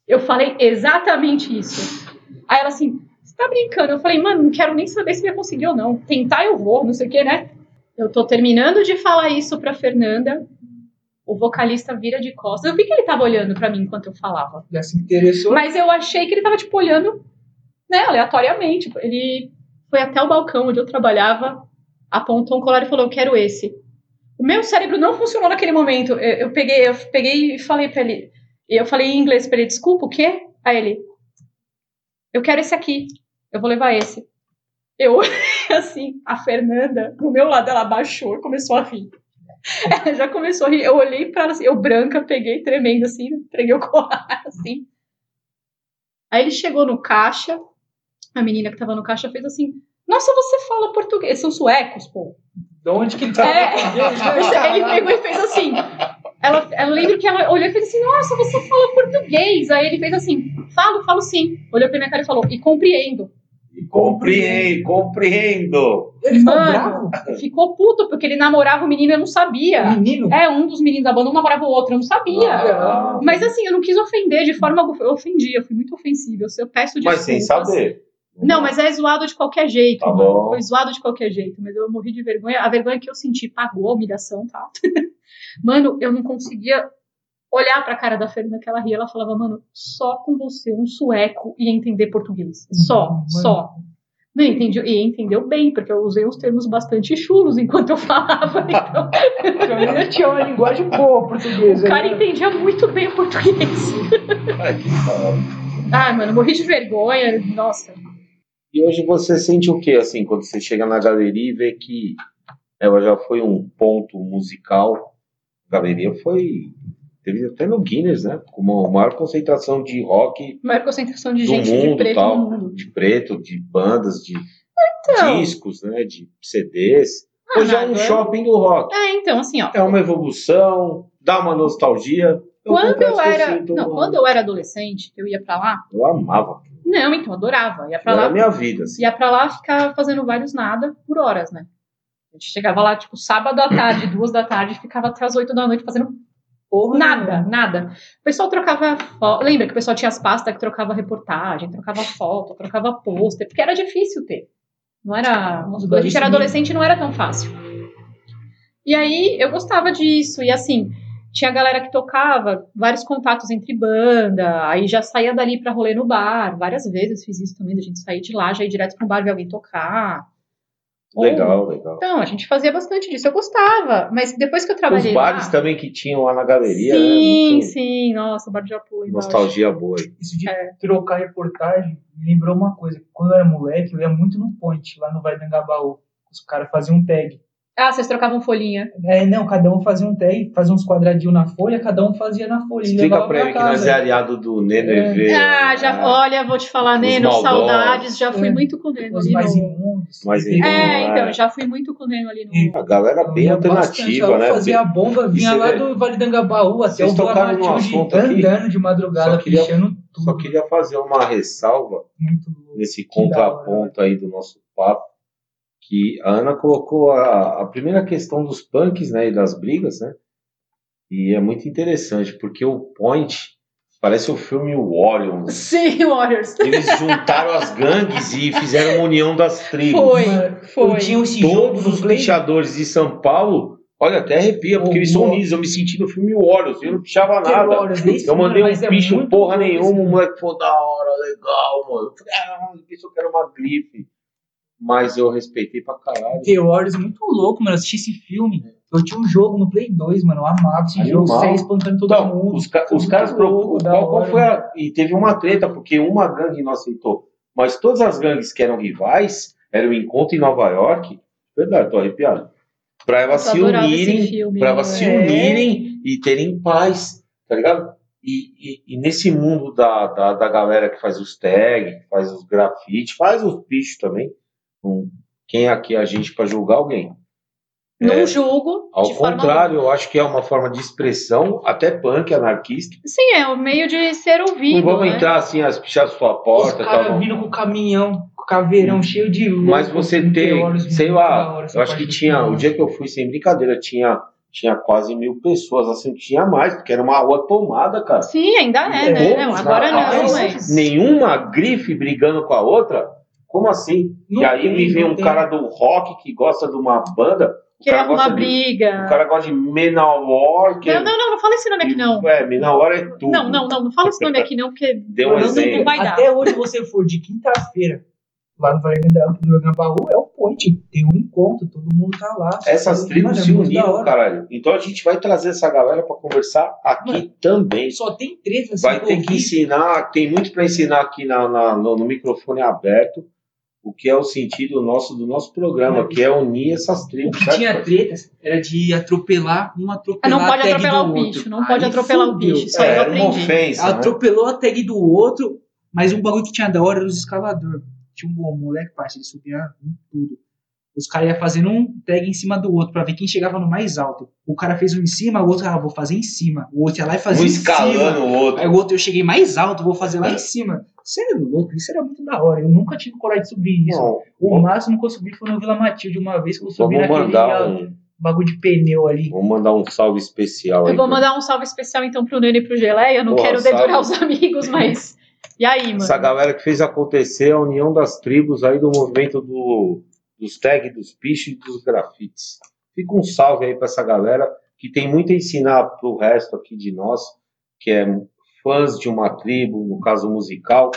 Speaker 3: Eu falei exatamente isso. Aí ela assim, você tá brincando? Eu falei, mano, não quero nem saber se vai conseguir ou não. Tentar eu vou, não sei o que, né? Eu tô terminando de falar isso pra Fernanda. O vocalista vira de costas. Eu vi que ele tava olhando pra mim enquanto eu falava.
Speaker 2: Já se interessou.
Speaker 3: Mas eu achei que ele tava, tipo, olhando, né, aleatoriamente. Ele foi até o balcão onde eu trabalhava, apontou um colar e falou, eu quero esse. O meu cérebro não funcionou naquele momento. Eu, eu peguei, eu peguei e falei pra ele, eu falei em inglês pra ele, desculpa, o quê? Aí ele, eu quero esse aqui, eu vou levar esse. Eu, assim, a Fernanda, do meu lado, ela baixou e começou a rir. Ela já começou a rir. Eu olhei pra ela assim, eu branca, peguei tremendo assim, entreguei o colar, assim. Aí ele chegou no caixa, a menina que tava no caixa fez assim: Nossa, você fala português. São suecos, pô.
Speaker 2: De onde que ele tá?
Speaker 3: É, ele pegou e fez assim. Ela, eu lembro que ela olhou e fez assim: Nossa, você fala português. Aí ele fez assim: Falo, falo sim. Olhou pra minha cara e falou: E compreendo.
Speaker 1: Compreendo, compreendo.
Speaker 2: Ele ficou
Speaker 3: Mano,
Speaker 2: bravo?
Speaker 3: ficou puto, porque ele namorava o menino e eu não sabia.
Speaker 2: Menino?
Speaker 3: É, um dos meninos da banda um namorava o outro, eu não sabia.
Speaker 1: Ah,
Speaker 3: Mas assim, eu não quis ofender de forma alguma. Eu ofendi, eu fui muito ofensiva. Eu, peço desculpas.
Speaker 1: mas sem saber.
Speaker 3: Não, mas é zoado de qualquer jeito,
Speaker 1: Tá.
Speaker 3: Foi zoado de qualquer jeito, mas eu morri de vergonha. A vergonha que eu senti pagou a humilhação, tá? mano, eu não conseguia olhar pra cara da Fernanda que ela ria. Ela falava, mano, só com você, um sueco, ia entender português. Só,
Speaker 2: Mano.
Speaker 3: só. Não, entendi, e entendeu bem, porque eu usei uns termos bastante chulos enquanto eu falava. Então,
Speaker 2: Então ele tinha uma linguagem boa portuguesa.
Speaker 3: o cara
Speaker 2: né?
Speaker 3: entendia muito bem o português.
Speaker 1: Ai, que.
Speaker 3: Ai, mano, morri de vergonha. Nossa.
Speaker 1: E hoje você sente o que, assim, quando você chega na galeria e vê que ela já foi um ponto musical? A galeria foi. Teve até no Guinness, né? Como a maior concentração de rock
Speaker 3: Maior concentração de
Speaker 1: do
Speaker 3: gente de
Speaker 1: mundo
Speaker 3: preto
Speaker 1: tal.
Speaker 3: no mundo.
Speaker 1: De preto, de bandas, de
Speaker 3: Então.
Speaker 1: discos, né? De CDs.
Speaker 3: Ah,
Speaker 1: Hoje é um shopping do rock.
Speaker 3: É, então, assim, ó.
Speaker 1: É uma evolução, dá uma nostalgia.
Speaker 3: Quando eu
Speaker 1: confesso que
Speaker 3: era.
Speaker 1: sinto
Speaker 3: Não,
Speaker 1: uma-
Speaker 3: quando eu era adolescente, eu ia pra lá.
Speaker 1: Eu amava.
Speaker 3: Não, então, adorava. Ia pra
Speaker 1: Era
Speaker 3: lá.
Speaker 1: a minha vida, assim.
Speaker 3: Ia pra lá ficar fazendo vários nada por horas, né? A gente chegava lá, tipo, sábado à tarde, duas da tarde, e ficava até as oito da noite fazendo
Speaker 2: Porra
Speaker 3: nada, nada. O pessoal trocava foto. Lembra que o pessoal tinha as pastas que trocava reportagem, trocava foto, trocava pôster, porque era difícil ter. Não era. Quando a gente era adolescente, não era tão fácil. E aí eu gostava disso. E assim, tinha galera que tocava, vários contatos entre banda, aí já saía dali pra rolê no bar. Várias vezes fiz isso também, da gente sair de lá, já ir direto pro bar ver alguém tocar.
Speaker 1: Legal, legal.
Speaker 3: Então, a gente fazia bastante disso. Eu gostava, mas depois que eu
Speaker 1: Os
Speaker 3: trabalhei
Speaker 1: bares
Speaker 3: lá...
Speaker 1: também que tinham lá na galeria, né?
Speaker 3: Sim,
Speaker 1: Muito
Speaker 3: sim, nossa, bar de apoio.
Speaker 1: nostalgia boa. aí.
Speaker 2: Isso de
Speaker 3: É.
Speaker 2: trocar reportagem me lembrou uma coisa. Quando eu era moleque, eu ia muito no Point, lá no Vale do. Os caras faziam um tag.
Speaker 3: Ah, vocês trocavam folhinha.
Speaker 2: É, não, cada um fazia um tag, fazia uns quadradinhos na folha, cada um fazia na folha. e
Speaker 1: Explica pra ele que nós é aliado do Neno
Speaker 2: É.
Speaker 1: EV.
Speaker 3: Ah, já,
Speaker 1: né?
Speaker 3: olha, vou te falar, Neno, saudades, já fui
Speaker 2: É.
Speaker 3: muito com o Neno
Speaker 2: Os
Speaker 3: ali
Speaker 2: mais
Speaker 3: no...
Speaker 2: imundos.
Speaker 1: Mais imundos.
Speaker 3: É,
Speaker 1: Ah,
Speaker 3: então,
Speaker 1: é.
Speaker 3: já fui muito com o Neno ali no...
Speaker 2: E-
Speaker 1: A galera bem alternativa,
Speaker 2: bastante,
Speaker 1: né?
Speaker 2: Eu fazia a bomba, vinha lá do Vale do Angabaú até
Speaker 1: Vocês
Speaker 2: o Boa
Speaker 1: assunto aqui,
Speaker 2: andando de madrugada,
Speaker 1: só queria-
Speaker 2: pichando tudo.
Speaker 1: Só queria fazer uma ressalva
Speaker 2: Muito
Speaker 1: nesse contraponto aí do nosso papo, que a Ana colocou a, a primeira questão dos punks, né, e das brigas, né, e é muito interessante, porque o Point parece o filme Warriors.
Speaker 3: Sim, Warriors.
Speaker 1: Eles juntaram as gangues e fizeram uma união das tribos.
Speaker 3: Foi, foi.
Speaker 2: Eu tinha esse
Speaker 1: Todos os
Speaker 2: Play.
Speaker 1: pichadores de São Paulo, olha, até arrepia, porque
Speaker 2: O-
Speaker 1: eles são unidos. Eu me senti no filme Warriors, eu não pichava nada.
Speaker 2: Warriors,
Speaker 1: Eu mandei um
Speaker 2: é muito
Speaker 1: porra nenhuma, o moleque falou da hora, legal, mano. Eu falei, ah, eu pensou que era uma grife. Mas eu respeitei pra caralho.
Speaker 2: The Warriors é muito louco, mano. Eu assisti esse filme. Eu tinha um jogo no Play 2, mano. Eu amava esse
Speaker 1: Animal.
Speaker 2: jogo. Saia espantando todo
Speaker 1: Então,
Speaker 2: mundo.
Speaker 1: os, ca- os caras.
Speaker 2: louco,
Speaker 1: qual, foi a. E teve uma treta, porque uma gangue não aceitou. Mas todas as gangues que eram rivais, era o encontro em Nova York. Verdade, tô arrepiado. Pra elas se unirem. Pra elas se
Speaker 2: é.
Speaker 1: unirem e terem paz, tá ligado? E, e- e nesse mundo da, da, da galera que faz os tags, que faz os grafites, faz os bichos também. Quem é aqui é a gente pra julgar alguém?
Speaker 3: Não
Speaker 1: É.
Speaker 3: julgo.
Speaker 1: Ao
Speaker 3: de forma
Speaker 1: contrário, eu acho que é uma forma de expressão, até punk, anarquista.
Speaker 3: Sim, é o meio de ser ouvido.
Speaker 1: Não vamos
Speaker 3: né?
Speaker 1: entrar assim, as pichar sua
Speaker 2: Os
Speaker 1: porta,
Speaker 2: caras
Speaker 1: tal. não.
Speaker 2: vindo com o caminhão, com o caveirão cheio de luz.
Speaker 1: Mas você tem, sei lá, eu acho que tinha, o dia que eu fui, sem brincadeira, tinha, tinha quase mil pessoas, assim, tinha mais, porque era uma rua tomada, cara.
Speaker 3: Sim, ainda é, né?
Speaker 1: Poucos,
Speaker 3: Não, agora não, mas.
Speaker 1: Nenhuma grife brigando com a outra? Como assim?
Speaker 2: Não
Speaker 1: e aí
Speaker 2: tem,
Speaker 1: me vem um
Speaker 2: tem.
Speaker 1: cara do rock que gosta de uma banda,
Speaker 3: Querer
Speaker 1: cara gosta
Speaker 3: arrumar
Speaker 1: de,
Speaker 3: briga.
Speaker 1: o cara gosta de Menawar, que
Speaker 3: Não, não, não, não fala esse nome aqui, não.
Speaker 1: É, Menawar é tudo.
Speaker 3: Não, não, não, não fala esse nome aqui, não, porque.
Speaker 1: Deu um
Speaker 3: não,
Speaker 1: exemplo.
Speaker 3: não vai dar.
Speaker 2: Até hoje você for de quinta-feira lá no Vale do Angabaú, é o point. Tem um encontro, todo mundo tá lá.
Speaker 1: Essas tribos
Speaker 2: é
Speaker 1: se
Speaker 2: da
Speaker 1: uniram, caralho. Então a gente vai trazer essa galera pra conversar aqui
Speaker 2: Mano,
Speaker 1: também.
Speaker 2: Só tem treta assim,
Speaker 1: Vai ter que ensinar, tem muito para ensinar aqui na, na- no, no microfone aberto, o que é o sentido nosso do nosso programa, que é unir essas
Speaker 2: O
Speaker 1: tribos.
Speaker 2: que
Speaker 1: certo?
Speaker 2: tinha tretas era de atropelar, um
Speaker 3: Ah,
Speaker 2: atropelar
Speaker 3: não pode
Speaker 2: a tag
Speaker 3: atropelar
Speaker 2: do
Speaker 3: o
Speaker 2: outro.
Speaker 3: bicho, não pode
Speaker 2: Aí
Speaker 3: atropelar o
Speaker 2: fudeu.
Speaker 3: bicho. Isso aí
Speaker 1: É,
Speaker 3: eu
Speaker 1: era uma ofensa. né?
Speaker 2: Atropelou a tag do outro, mas um bagulho que tinha da hora era os escalador. Tinha um bom moleque, parceiro, ele subia em tudo. Os caras iam fazendo um tag em cima do outro pra ver quem chegava no mais alto. O cara fez um em cima, o outro, ah, vou fazer em cima. O outro ia lá e fazia
Speaker 1: Um
Speaker 2: em
Speaker 1: escalando
Speaker 2: cima.
Speaker 1: o outro.
Speaker 2: Aí o outro, eu cheguei mais alto, vou fazer lá em cima. Você é louco, isso era muito da hora. Eu nunca tive coragem de subir isso.
Speaker 1: Não,
Speaker 2: O máximo que eu subi foi no Vila Matilde uma vez que eu subi
Speaker 1: vamos
Speaker 2: naquele
Speaker 1: mandar um,
Speaker 2: bagulho de pneu ali.
Speaker 1: vamos mandar um salve especial aí.
Speaker 3: Eu vou
Speaker 1: pra-
Speaker 3: mandar um salve especial então pro Nene e pro Geleia. Eu não
Speaker 1: Porra,
Speaker 3: quero dedurar
Speaker 1: salve.
Speaker 3: os amigos, mas. E aí, mano?
Speaker 1: Essa galera que fez acontecer a união das tribos aí do movimento do, dos tags, dos pichos e dos grafites. Fica um salve aí pra essa galera que tem muito a ensinar pro resto aqui de nós, que é fãs de uma tribo, no caso musical,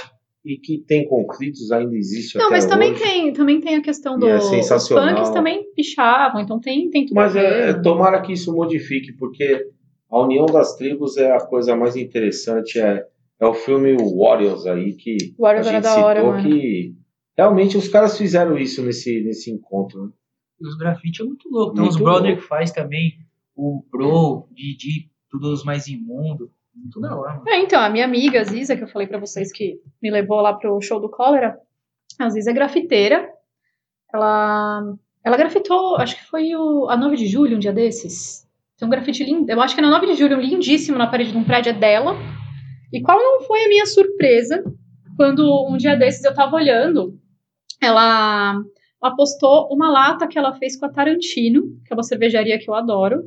Speaker 1: e que tem conflitos, ainda existe
Speaker 3: Não,
Speaker 1: até
Speaker 3: mas também
Speaker 1: hoje.
Speaker 3: tem, também tem a questão
Speaker 1: E
Speaker 3: do.
Speaker 1: é
Speaker 3: os
Speaker 1: sensacional.
Speaker 3: punks também pichavam, então tem, tem tudo
Speaker 1: Mas
Speaker 3: a ver.
Speaker 1: é, é,
Speaker 3: mano.
Speaker 1: tomara que isso modifique, porque a união das tribos é a coisa mais interessante. É, é o filme Warriors aí que
Speaker 3: Warriors
Speaker 1: a
Speaker 3: era
Speaker 1: gente
Speaker 3: da
Speaker 1: citou
Speaker 3: hora,
Speaker 1: que realmente os caras fizeram isso nesse, nesse encontro. Né?
Speaker 2: Os grafites é muito louco. Tem
Speaker 1: Muito
Speaker 2: os brother
Speaker 1: louco.
Speaker 2: que faz também. O Bro, Didi, tudo os mais imundo. Muito da hora.
Speaker 3: É, então, a minha amiga Ziza, que eu falei pra vocês que me levou lá pro show do Cólera, a Ziza é grafiteira. Ela, ela grafitou, acho que foi o, a 9 de julho, um dia desses. Tem um grafite lindo, eu acho que é na 9 de julho, lindíssimo, na parede de um prédio é dela. E qual não foi a minha surpresa quando um dia desses eu tava olhando, ela, ela postou uma lata que ela fez com a Tarantino, que é uma cervejaria que eu adoro.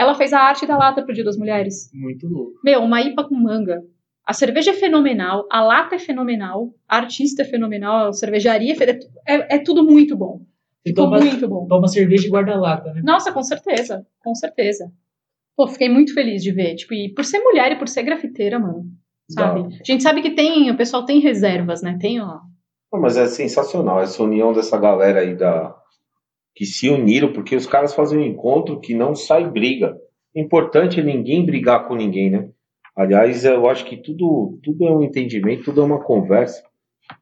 Speaker 3: Ela fez a arte da lata pro Dia das Mulheres.
Speaker 2: Muito louco.
Speaker 3: Meu, uma IPA com manga. A cerveja é fenomenal, a lata é fenomenal, a artista é fenomenal, a cervejaria é, fe- é, é tudo muito bom. Ficou
Speaker 2: toma,
Speaker 3: muito bom.
Speaker 2: toma cerveja e guarda-lata, né?
Speaker 3: Nossa, com certeza, com certeza. Pô, fiquei muito feliz de ver. Tipo, e por ser mulher e por ser grafiteira, mano, sabe? A gente sabe que tem, o pessoal tem reservas, né? Tem, ó.
Speaker 1: Não, mas é sensacional essa união dessa galera aí da que se uniram, porque os caras fazem um encontro que não sai briga. O importante é ninguém brigar com ninguém, né? Aliás, eu acho que tudo, tudo é um entendimento, tudo é uma conversa,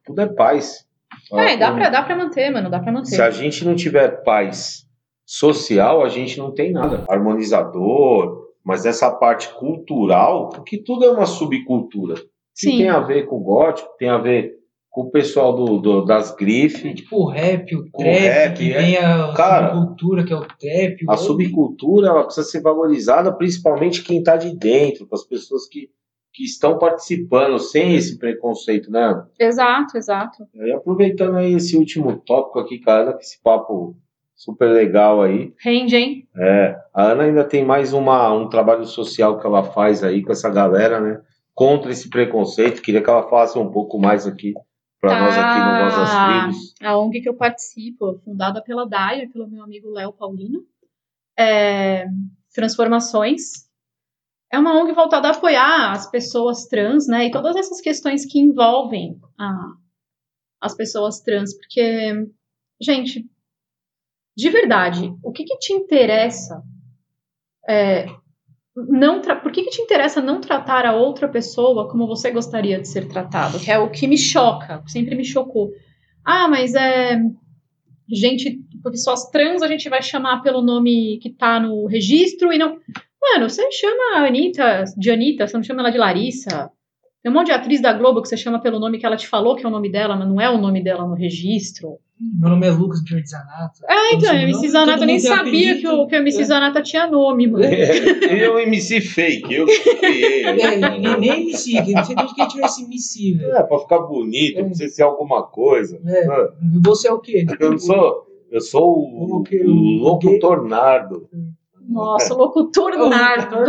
Speaker 1: tudo é paz.
Speaker 3: É, dá
Speaker 1: Ah,
Speaker 3: pra, dá pra manter, mano, dá pra manter.
Speaker 1: Se a gente não tiver paz social, a gente não tem nada. Harmonizador, mas essa parte cultural, porque tudo é uma subcultura. Que
Speaker 3: Sim.
Speaker 1: tem a ver com o gótico, tem a ver o pessoal do, do- das grifes.
Speaker 2: Tipo o rap, o trap,
Speaker 1: rap,
Speaker 2: que
Speaker 1: é.
Speaker 2: vem a
Speaker 1: Cara,
Speaker 2: subcultura, que é o trap.
Speaker 1: A
Speaker 2: o-
Speaker 1: subcultura ela precisa ser valorizada, principalmente quem está de dentro, com as pessoas que, que estão participando, sem esse preconceito, né? Ana?
Speaker 3: Exato, exato.
Speaker 1: E aproveitando aí esse último tópico aqui, com a Ana, com esse papo super legal aí.
Speaker 3: Rende, hein?
Speaker 1: É, a Ana ainda tem mais uma, um trabalho social que ela faz aí com essa galera, né? Contra esse preconceito. Queria que ela falasse um pouco mais aqui para nós aqui no Voz das
Speaker 3: Ah,
Speaker 1: Tribos.
Speaker 3: A ONG que eu participo, fundada pela Daia, pelo meu amigo Léo Paulino, é Transformações. É uma ONG voltada a apoiar as pessoas trans, né? E todas essas questões que envolvem a- as pessoas trans. Porque, gente, de verdade, o que, que te interessa? é, não por que, que te interessa não tratar a outra pessoa como você gostaria de ser tratado? Que é o que me choca, sempre me chocou. Ah, mas é. Gente, pessoas trans a gente vai chamar pelo nome que tá no registro e não. Mano, você chama a Anitta de Anitta, você não chama ela de Larissa. Tem um monte de atriz da Globo que você chama pelo nome que ela te falou que é o nome dela, mas não é o nome dela no registro.
Speaker 2: Meu nome é Lucas de Zanato.
Speaker 3: Ah, então,
Speaker 2: Todo
Speaker 3: MC eu nem sabia que o, que o MC
Speaker 2: É.
Speaker 3: Zanata tinha nome, mano.
Speaker 1: Ele é um MC fake, eu criei.
Speaker 2: É, nem, siga, não sei de onde que ele tirou esse MC, velho.
Speaker 1: É, pra ficar bonito, pra você ser alguma coisa.
Speaker 2: É.
Speaker 1: Ah,
Speaker 2: Você é o quê?
Speaker 1: Eu não sou. Eu sou o,
Speaker 2: O
Speaker 1: o
Speaker 2: O
Speaker 1: louco
Speaker 2: gay?
Speaker 1: tornado.
Speaker 3: Nossa, o locutor Nardo.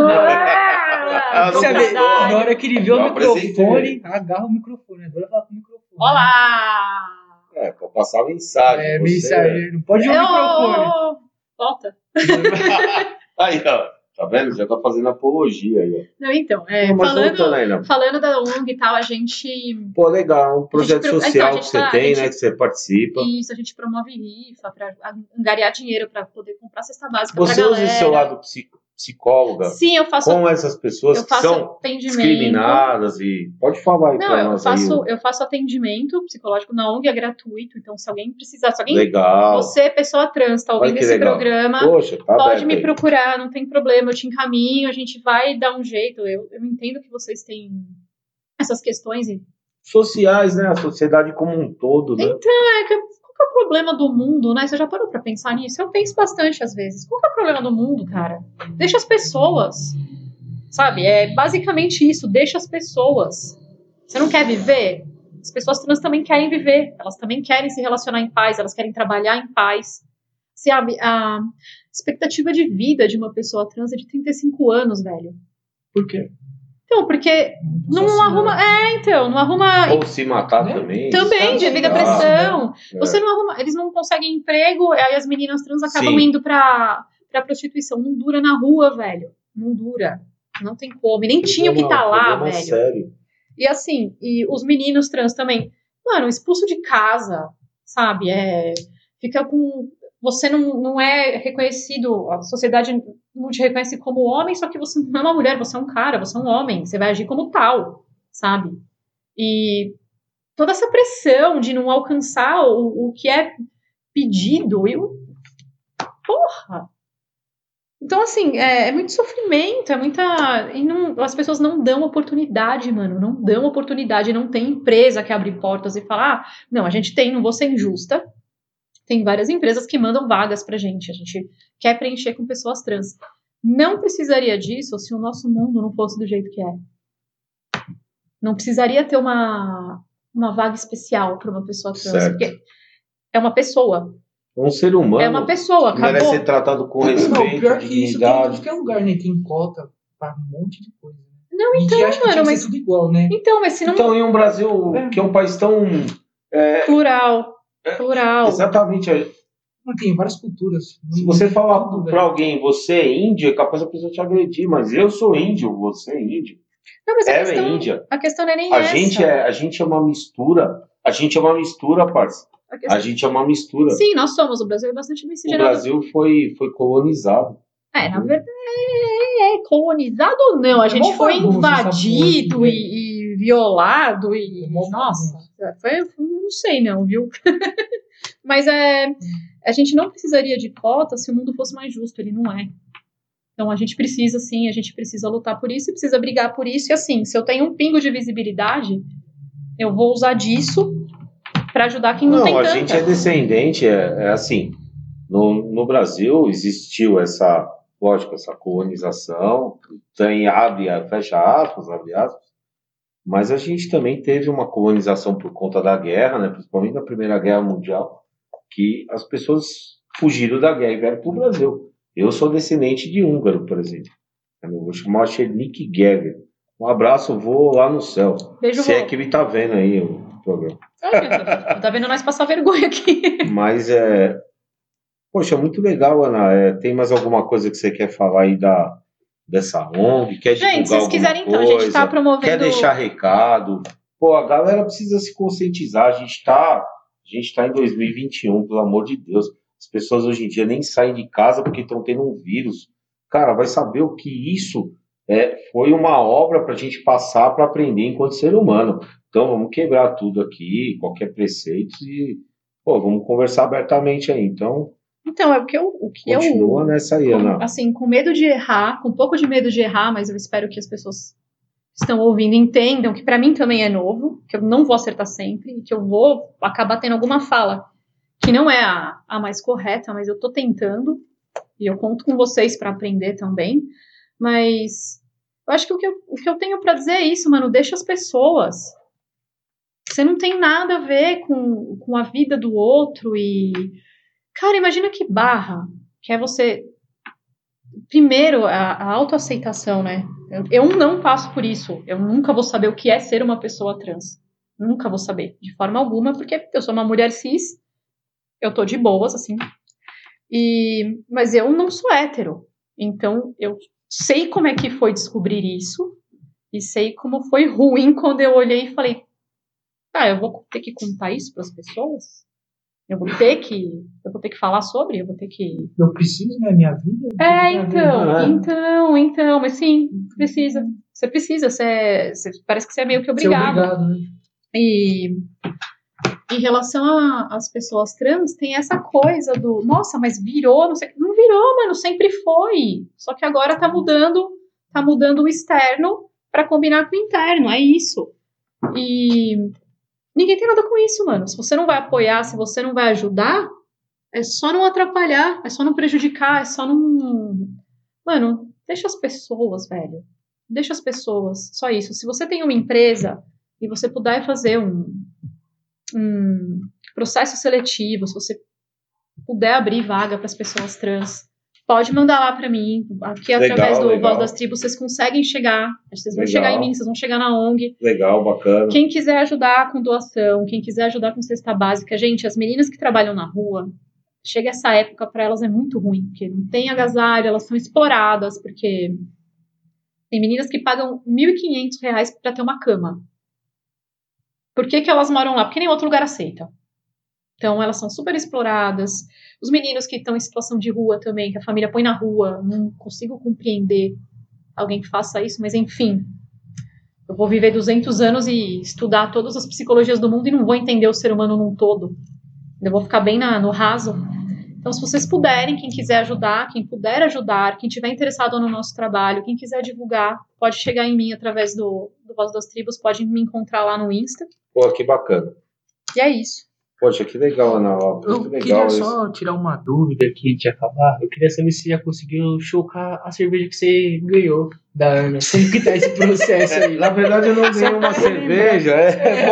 Speaker 2: na hora que ele vê o microfone, agarra o microfone. Adora falar com o microfone.
Speaker 3: Olá!
Speaker 1: É, pra passar mensagem.
Speaker 2: É,
Speaker 1: você-
Speaker 2: mensagem. Não pode ver o microfone.
Speaker 3: Volta.
Speaker 1: aí, ó. Tá vendo? Já tá fazendo apologia aí, ó.
Speaker 3: Não, então, é,
Speaker 1: Não,
Speaker 3: falando,
Speaker 1: voltando aí, não.
Speaker 3: falando da ONG e tal, a gente
Speaker 1: Pô, legal. Um projeto
Speaker 3: pro-
Speaker 1: social
Speaker 3: então, a gente
Speaker 1: que você
Speaker 3: tá- a
Speaker 1: tem,
Speaker 3: gente-
Speaker 1: né? Que você participa.
Speaker 3: Isso, a gente promove rifa para angariar dinheiro para poder comprar cesta básica
Speaker 1: Você usa
Speaker 3: galera.
Speaker 1: esse seu lado psi- psicóloga
Speaker 3: Sim, eu faço,
Speaker 1: com essas pessoas
Speaker 3: eu
Speaker 1: que são discriminadas e. Pode falar aí
Speaker 3: Não, eu
Speaker 1: nós
Speaker 3: faço,
Speaker 1: aí.
Speaker 3: eu faço atendimento psicológico na ONG, é gratuito. Então, se alguém precisar, se alguém.
Speaker 1: Legal.
Speaker 3: Você, pessoa trans, tá
Speaker 1: Olha
Speaker 3: ouvindo esse
Speaker 1: legal.
Speaker 3: programa,
Speaker 1: Poxa, tá
Speaker 3: pode me
Speaker 1: aí.
Speaker 3: procurar, não tem problema, eu te encaminho, a gente vai dar um jeito. Eu, eu entendo que vocês têm essas questões. e-
Speaker 1: Sociais, né? A sociedade como um todo, né?
Speaker 3: Então, é que qual é o problema do mundo, né? Você já parou pra pensar nisso? Eu penso bastante às vezes. Qual que é o problema do mundo, cara? Deixa as pessoas. Sabe? É basicamente isso, deixa as pessoas. Você não quer viver? As pessoas trans também querem viver. Elas também querem se relacionar em paz, elas querem trabalhar em paz. Se a, a expectativa de vida de uma pessoa trans é de 35 anos, velho.
Speaker 1: Por quê?
Speaker 3: Então, porque não
Speaker 2: Assassinato.
Speaker 3: arruma. É, então, não arruma.
Speaker 1: Ou se matar
Speaker 2: Né?
Speaker 1: também.
Speaker 3: Também, devido à
Speaker 1: Ah,
Speaker 3: pressão.
Speaker 1: é.
Speaker 3: Você não arruma, eles não conseguem emprego, aí as meninas trans acabam
Speaker 1: Sim.
Speaker 3: indo pra, pra prostituição. Não dura na rua, velho. Não dura. Não tem como. E nem tinha o que tá lá,
Speaker 1: problema
Speaker 3: velho.
Speaker 1: Sério.
Speaker 3: E assim, e os meninos trans também. Mano, expulso de casa, sabe? É, fica com. Você não, não é reconhecido, a sociedade não te reconhece como homem, só que você não é uma mulher, você é um cara, você é um homem, você vai agir como tal, sabe? E toda essa pressão de não alcançar o, o que é pedido, eu. Porra! Então, assim, é, é muito sofrimento, é muita. E não, as pessoas não dão oportunidade, mano. Não dão oportunidade. Não tem empresa que abre portas e fala: ah, não, a gente tem, não vou ser injusta. Tem várias empresas que mandam vagas pra gente. A gente quer preencher com pessoas trans. Não precisaria disso se o nosso mundo não fosse do jeito que é. Não precisaria ter uma, uma vaga especial para uma pessoa trans.
Speaker 1: Certo.
Speaker 3: Porque é uma pessoa.
Speaker 1: Um ser humano
Speaker 3: é uma pessoa,
Speaker 1: merece
Speaker 3: acabou.
Speaker 1: ser tratado com
Speaker 2: Não,
Speaker 1: respeito,
Speaker 2: pior que isso tem em qualquer lugar, né? Tem cota pra um monte de coisa. né?
Speaker 3: Não,
Speaker 2: E
Speaker 3: então,
Speaker 2: que acha que
Speaker 3: mano, mas.
Speaker 2: tudo igual, né?
Speaker 3: Então, mas se não.
Speaker 1: Então, em um Brasil
Speaker 2: É.
Speaker 1: que é um país tão. é,
Speaker 3: Plural.
Speaker 1: É,
Speaker 3: Plural.
Speaker 1: exatamente. é,
Speaker 2: Não tem várias culturas.
Speaker 1: Se você falar pra
Speaker 2: velho.
Speaker 1: alguém, você é índio, é capaz da pessoa te agredir, mas eu sou índio, você é índio.
Speaker 3: Não, mas a
Speaker 1: Ela é
Speaker 3: questão,
Speaker 1: índia.
Speaker 3: a questão não é nem
Speaker 1: A
Speaker 3: essa.
Speaker 1: gente é, a gente é uma mistura. A gente é uma mistura, parça.
Speaker 3: A questão-
Speaker 1: A gente é uma mistura.
Speaker 3: Sim, nós somos. O Brasil é bastante
Speaker 1: O
Speaker 3: miscigenado.
Speaker 1: Brasil foi, foi colonizado.
Speaker 3: É, na verdade, é, é colonizado ou não? A
Speaker 2: É
Speaker 3: gente foi invadido e, e violado e. Nossa, foi, não sei não, viu? Mas é, a gente não precisaria de cota se o mundo fosse mais justo, ele não é. Então a gente precisa sim, a gente precisa lutar por isso e precisa brigar por isso. E assim, se eu tenho um pingo de visibilidade, eu vou usar disso pra ajudar quem não,
Speaker 1: Não,
Speaker 3: tem
Speaker 1: a
Speaker 3: tanta.
Speaker 1: gente é descendente, é, é assim. No, no Brasil existiu essa, lógico, essa colonização, tem abre, fecha aspas, abre aspas, mas a gente também teve uma colonização por conta da guerra, né, principalmente na Primeira Guerra Mundial, que as pessoas fugiram da guerra e vieram para o Brasil. Eu sou descendente de húngaro, por exemplo. Eu vou chamar Chernik Gerger. Um abraço, vou lá no céu.
Speaker 3: Beijo,
Speaker 1: Se é
Speaker 3: vô.
Speaker 1: que ele tá vendo aí o programa.
Speaker 3: Tá vendo nós passar vergonha aqui.
Speaker 1: Mas é. Poxa, muito legal, Ana. É, tem mais alguma coisa que você quer falar aí da, dessa ONG? Quer
Speaker 3: Gente, se vocês quiserem, então, a gente
Speaker 1: coisa?
Speaker 3: tá promovendo.
Speaker 1: Quer deixar recado? Pô, a galera precisa se conscientizar. A gente tá, a gente tá em 2021, pelo amor de Deus. As pessoas hoje em dia nem saem de casa porque estão tendo um vírus. Cara, vai saber o que isso é, foi uma obra para a gente passar para aprender enquanto ser humano. Então vamos quebrar tudo aqui, qualquer preceito e pô, vamos conversar abertamente aí. Então
Speaker 3: Então, é o que eu. O que eu
Speaker 1: continua nessa aí, Ana.
Speaker 3: assim, com medo de errar, com um pouco de medo de errar, mas eu espero que as pessoas estão ouvindo entendam que para mim também é novo, que eu não vou acertar sempre, que eu vou acabar tendo alguma fala que não é a, a mais correta, mas eu tô tentando e eu conto com vocês para aprender também. Mas eu acho que o que eu, o que eu tenho para dizer é isso, mano, deixa as pessoas. Você não tem nada a ver com, com a vida do outro e. Cara, imagina que barra que é você. Primeiro, a, a autoaceitação, né? Eu, eu não passo por isso. Eu nunca vou saber o que é ser uma pessoa trans. Nunca vou saber, de forma alguma, porque eu sou uma mulher cis, eu tô de boas, assim. E, mas eu não sou hétero. Então, eu sei como é que foi descobrir isso. E sei como foi ruim quando eu olhei e falei: tá, eu vou ter que contar isso para as pessoas? Eu vou ter que, eu vou ter que falar sobre, eu vou ter que.
Speaker 2: Eu preciso na minha vida?
Speaker 3: É, então, é. então, então, mas sim, precisa. Você precisa, você, você parece que você é meio que obrigado.
Speaker 2: É obrigado, né?
Speaker 3: E em relação às pessoas trans, tem essa coisa do, nossa, mas virou, não sei, não virou, mano, sempre foi. Só que agora tá mudando, tá mudando o externo para combinar com o interno, é isso. E Ninguém tem nada com isso, mano. Se você não vai apoiar, se você não vai ajudar, é só não atrapalhar, é só não prejudicar, é só não. Mano, deixa as pessoas, velho. Deixa as pessoas. Só isso. Se você tem uma empresa e você puder fazer um, um processo seletivo, se você puder abrir vaga para as pessoas trans, pode mandar lá para mim. Aqui, legal, através do legal. Voz das Tribos, vocês conseguem chegar. Vocês vão legal. chegar em mim, vocês vão chegar na ONG.
Speaker 1: Legal, bacana.
Speaker 3: Quem quiser ajudar com doação, quem quiser ajudar com cesta básica. Gente, as meninas que trabalham na rua, chega essa época para elas é muito ruim, porque não tem agasalho, elas são exploradas, porque tem meninas que pagam R$ 1.500 para ter uma cama. Por que, que elas moram lá? Porque nem outro lugar aceita. Então, elas são super exploradas. Os meninos que estão em situação de rua também, que a família põe na rua, não consigo compreender alguém que faça isso, mas enfim. Eu vou viver 200 anos e estudar todas as psicologias do mundo e não vou entender o ser humano num todo. Eu vou ficar bem na, no raso. Então, se vocês puderem, quem quiser ajudar, quem puder ajudar, quem tiver interessado no nosso trabalho, quem quiser divulgar, pode chegar em mim através do, do Voz das Tribos, pode me encontrar lá no Insta.
Speaker 1: Pô, que bacana.
Speaker 3: E é isso.
Speaker 1: Poxa, que legal, Ana Laura.
Speaker 2: Eu
Speaker 1: legal
Speaker 2: queria
Speaker 1: isso.
Speaker 2: só tirar uma dúvida aqui antes de acabar. Eu queria saber se já conseguiu chocar a cerveja que você ganhou da Ana. Como que tá esse processo aí?
Speaker 1: Na verdade, eu não ganhei uma cerveja. É.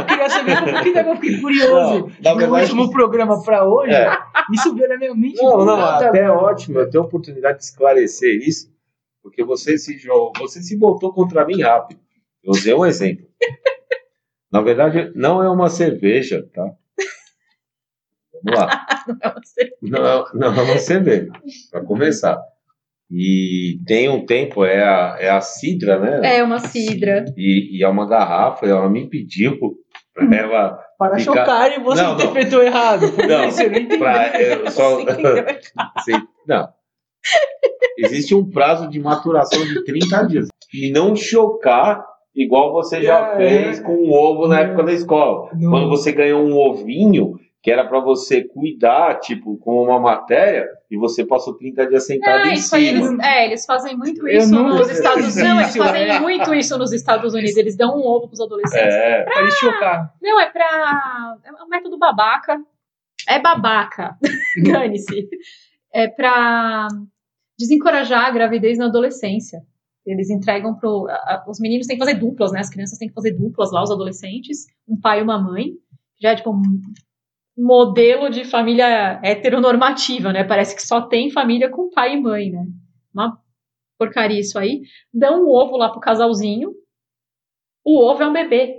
Speaker 2: Eu queria saber como que tá, eu fiquei curioso.
Speaker 1: Não,
Speaker 2: no último programa pra hoje,
Speaker 1: É.
Speaker 2: isso veio na minha mente.
Speaker 1: Não, não,
Speaker 2: nada
Speaker 1: até é ótimo eu ter a oportunidade de esclarecer isso, porque você se você se voltou contra mim rápido. Eu usei um exemplo. Na verdade, não é uma cerveja, tá? Vamos lá. Não é, não é uma cerveja, para começar. E tem um tempo, é a, é a Sidra, né?
Speaker 3: É uma cidra.
Speaker 1: E, e é uma garrafa, e ela me pediu pra ela.
Speaker 2: Para
Speaker 1: Fica-
Speaker 2: chocar e você
Speaker 1: Não, não.
Speaker 2: interpretou errado.
Speaker 1: Não,
Speaker 2: isso eu não entendi.
Speaker 1: pra, eu só, Sim, não. Existe um prazo de maturação de 30 dias. E não chocar igual você já
Speaker 2: É.
Speaker 1: fez com o ovo na
Speaker 2: Não.
Speaker 1: época da escola.
Speaker 2: Não.
Speaker 1: Quando você ganhou um ovinho, que era para você cuidar, tipo, com uma matéria, e você passou 30 dias sentado
Speaker 3: É,
Speaker 1: em cima.
Speaker 3: eles, é, eles fazem muito
Speaker 2: Eu
Speaker 3: isso nos Estados Unidos. Não, eles fazem
Speaker 2: é.
Speaker 3: muito isso nos Estados Unidos. Eles dão um ovo pros adolescentes.
Speaker 1: É,
Speaker 2: Pra ele chocar.
Speaker 3: Não, é pra. É um método babaca. É babaca. Dane-se. É pra desencorajar a gravidez na adolescência. Eles entregam pro. a- os meninos têm que fazer duplas, né? As crianças têm que fazer duplas lá, os adolescentes. Um pai e uma mãe. Já é tipo modelo de família heteronormativa, né? Parece que só tem família com pai e mãe, né? Uma porcaria isso aí. Dão um ovo lá pro casalzinho. O ovo é um bebê.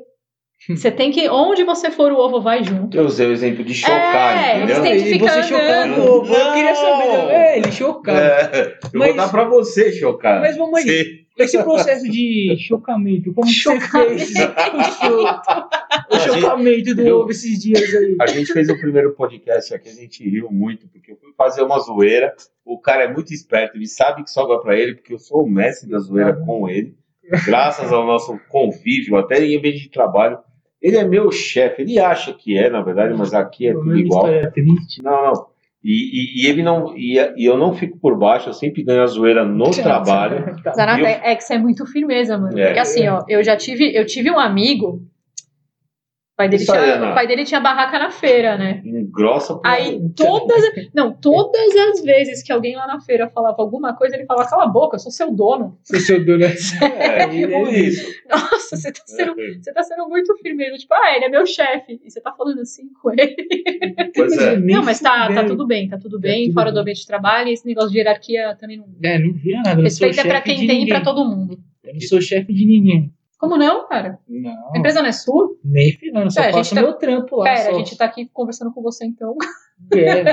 Speaker 3: Você tem que. Onde você for, o ovo vai junto.
Speaker 1: eu usei o exemplo de chocar,
Speaker 3: É,
Speaker 1: entendeu?
Speaker 3: eles têm que
Speaker 2: E
Speaker 3: ficar
Speaker 2: você chocar
Speaker 3: andando.
Speaker 2: no ovo. Eu queria saber.
Speaker 1: Não.
Speaker 2: É, ele chocar.
Speaker 1: É, eu
Speaker 2: Mas-
Speaker 1: vou dar pra você chocar.
Speaker 2: Mas vamos aí. Esse processo de chocamento, como que você
Speaker 3: Chocamento.
Speaker 2: fez o,
Speaker 1: gente-
Speaker 2: chocamento do ovo esses dias aí?
Speaker 1: A gente fez o primeiro podcast aqui, a gente riu muito, porque eu fui fazer uma zoeira. O cara é muito esperto, ele sabe que sobra pra ele, porque eu sou o mestre da zoeira com ele. Graças ao nosso convívio, até em ambiente de trabalho. Ele é meu chefe, ele acha que é, na verdade, mas aqui é tudo igual.
Speaker 2: história triste.
Speaker 1: Não, não. E, e, e ele não. E, e eu não fico por baixo, eu sempre ganho a zoeira no trabalho.
Speaker 3: Zanata,
Speaker 1: E eu-
Speaker 3: é que você é muito firmeza, mano.
Speaker 1: É.
Speaker 3: Porque assim, ó, eu já tive, eu tive um amigo. O pai dele, tinha, pai dele tinha barraca na feira, né?
Speaker 1: Engrossa por
Speaker 3: Aí todas. Não, todas as vezes que alguém lá na feira falava alguma coisa, ele falava, cala a boca, eu sou seu dono.
Speaker 2: O seu dono é...
Speaker 1: É, tipo isso.
Speaker 3: Nossa, você tá sendo.
Speaker 1: É,
Speaker 3: Você tá sendo muito firmeza. Tipo, ah, ele é meu chefe. E você tá falando assim com ele.
Speaker 1: Pois é.
Speaker 3: Não, mas tá, tá tudo bem, tá tudo bem.
Speaker 2: tudo
Speaker 3: fora
Speaker 2: bem.
Speaker 3: do ambiente de trabalho, e esse negócio de hierarquia também não.
Speaker 2: É, não vira nada. Sou
Speaker 3: Respeito é pra quem tem e pra todo mundo.
Speaker 2: Eu não sou chefe de ninguém.
Speaker 3: Como não, cara?
Speaker 2: Não.
Speaker 3: A empresa não é sua?
Speaker 2: Nem ferrando, só
Speaker 3: É, a gente
Speaker 2: faço
Speaker 3: tá-
Speaker 2: meu trampo lá.
Speaker 3: Pera,
Speaker 2: só.
Speaker 3: a gente tá aqui conversando com você então.
Speaker 2: É,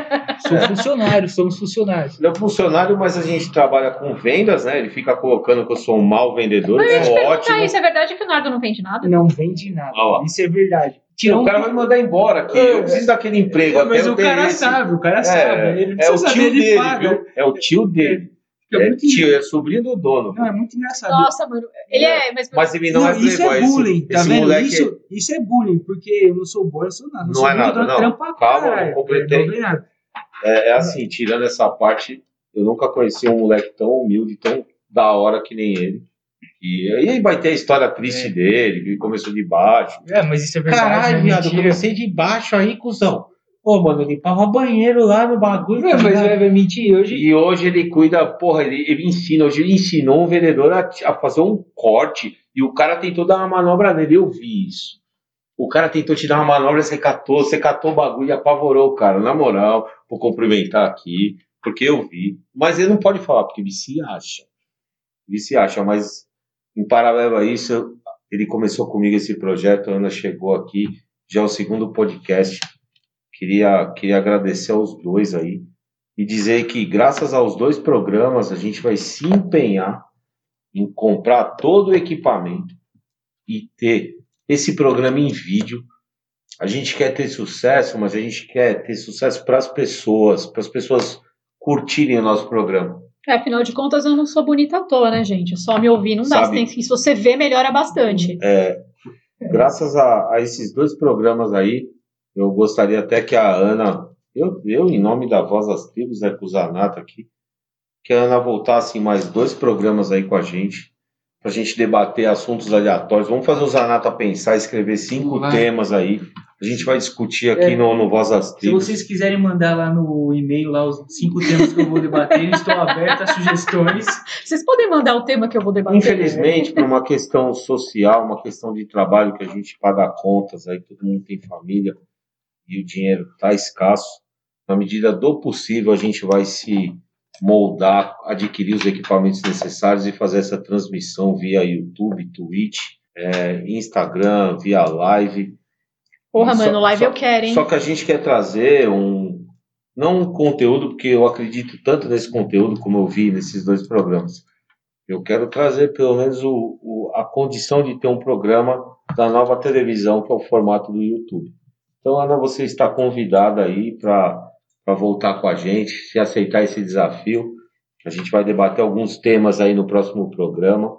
Speaker 2: sou funcionário, somos funcionários.
Speaker 1: Ele é funcionário, mas a gente trabalha com vendas, né? Ele fica colocando que eu sou um mau vendedor,
Speaker 3: Mas
Speaker 1: eu sou
Speaker 3: perguntar
Speaker 1: ótimo.
Speaker 3: isso, é verdade que o Nardo não vende nada?
Speaker 2: Não vende nada.
Speaker 1: Lá.
Speaker 2: Isso é verdade. Tirar
Speaker 1: o cara vai me mandar embora aqui. Eu preciso daquele emprego.
Speaker 2: É, mas
Speaker 1: até eu
Speaker 2: o cara
Speaker 1: esse.
Speaker 2: sabe, o cara
Speaker 1: É,
Speaker 2: sabe. Ele não
Speaker 1: é o tio
Speaker 2: saber, ele
Speaker 1: dele,
Speaker 2: paga.
Speaker 1: viu? É o tio dele. É
Speaker 2: muito
Speaker 1: tio, é sobrinho do dono.
Speaker 2: Não, é muito engraçado.
Speaker 3: Nossa, mano. Ele é. Mas,
Speaker 1: Mas ele não,
Speaker 2: Não,
Speaker 1: é
Speaker 2: isso
Speaker 1: playboy.
Speaker 2: é bullying,
Speaker 1: esse,
Speaker 2: tá
Speaker 1: esse
Speaker 2: vendo?
Speaker 1: moleque
Speaker 2: Isso, isso é bullying, porque eu não sou boy, eu sou nada. Eu
Speaker 1: Não
Speaker 2: sou
Speaker 1: é nada, não.
Speaker 2: trampo pra
Speaker 1: Calma, eu
Speaker 2: caralho.
Speaker 1: completei.
Speaker 2: Não
Speaker 1: é, é assim, tirando essa parte, eu nunca conheci um moleque tão humilde, tão da hora que nem ele. E aí vai ter a história triste
Speaker 2: É.
Speaker 1: dele, que ele começou de baixo.
Speaker 2: É, mas isso é verdade.
Speaker 1: Caralho,
Speaker 2: é
Speaker 1: viado, eu comecei de baixo aí, cuzão. Pô, mano, eu limpava banheiro lá no bagulho.
Speaker 2: É,
Speaker 1: tá
Speaker 2: mas vai, vai mentir hoje.
Speaker 1: E hoje ele cuida, porra, ele, ele ensina, hoje ele ensinou um vendedor a, a fazer um corte e o cara tentou dar uma manobra nele, eu vi isso. O cara tentou te dar uma manobra, você catou, você catou o bagulho e apavorou o cara, na moral, vou cumprimentar aqui, porque eu vi. Mas ele não pode falar, porque ele se acha. Ele se acha, mas em paralelo a isso, ele começou comigo esse projeto, a Ana chegou aqui, já é o segundo podcast. Queria, queria agradecer aos dois aí e dizer que graças aos dois programas a gente vai se empenhar em comprar todo o equipamento e ter esse programa em vídeo. A gente quer ter sucesso, mas a gente quer ter sucesso para as pessoas, para as pessoas curtirem o nosso programa.
Speaker 3: É, afinal de contas, eu não sou bonita à toa, né, gente? Só me ouvir não dá.
Speaker 1: Sabe?
Speaker 3: Você tem que- se você vê, melhora bastante.
Speaker 1: Graças a, a esses dois programas aí, eu gostaria até que a Ana, eu, eu em nome da Voz das Tribos, né, com o Zanata aqui, que a Ana voltasse em mais dois programas aí com a gente, pra gente debater assuntos aleatórios. Vamos fazer o Zanata pensar, escrever cinco
Speaker 2: Vai.
Speaker 1: temas aí. A gente vai discutir aqui
Speaker 2: É.
Speaker 1: no, no Voz das
Speaker 2: Se
Speaker 1: Tribos.
Speaker 2: vocês quiserem mandar lá no e-mail lá os cinco temas que eu vou debater, estou aberto a sugestões.
Speaker 3: Vocês podem mandar o tema que eu vou debater?
Speaker 1: Infelizmente, por uma questão social, uma questão de trabalho que a gente paga contas, aí todo mundo tem família e o dinheiro está escasso. Na medida do possível, a gente vai se moldar, adquirir os equipamentos necessários e fazer essa transmissão via YouTube, Twitch, eh, Instagram, via live.
Speaker 3: Porra,
Speaker 1: Só-
Speaker 3: mano, live
Speaker 1: só-
Speaker 3: eu quero, hein?
Speaker 1: Só que a gente quer trazer um. Não um conteúdo, porque eu acredito tanto nesse conteúdo como eu vi nesses dois programas. Eu quero trazer pelo menos o, o- a condição de ter um programa da nova televisão, que é o formato do YouTube. Então, Ana, você está convidada aí para voltar com a gente, se aceitar esse desafio. A gente vai debater alguns temas aí no próximo programa.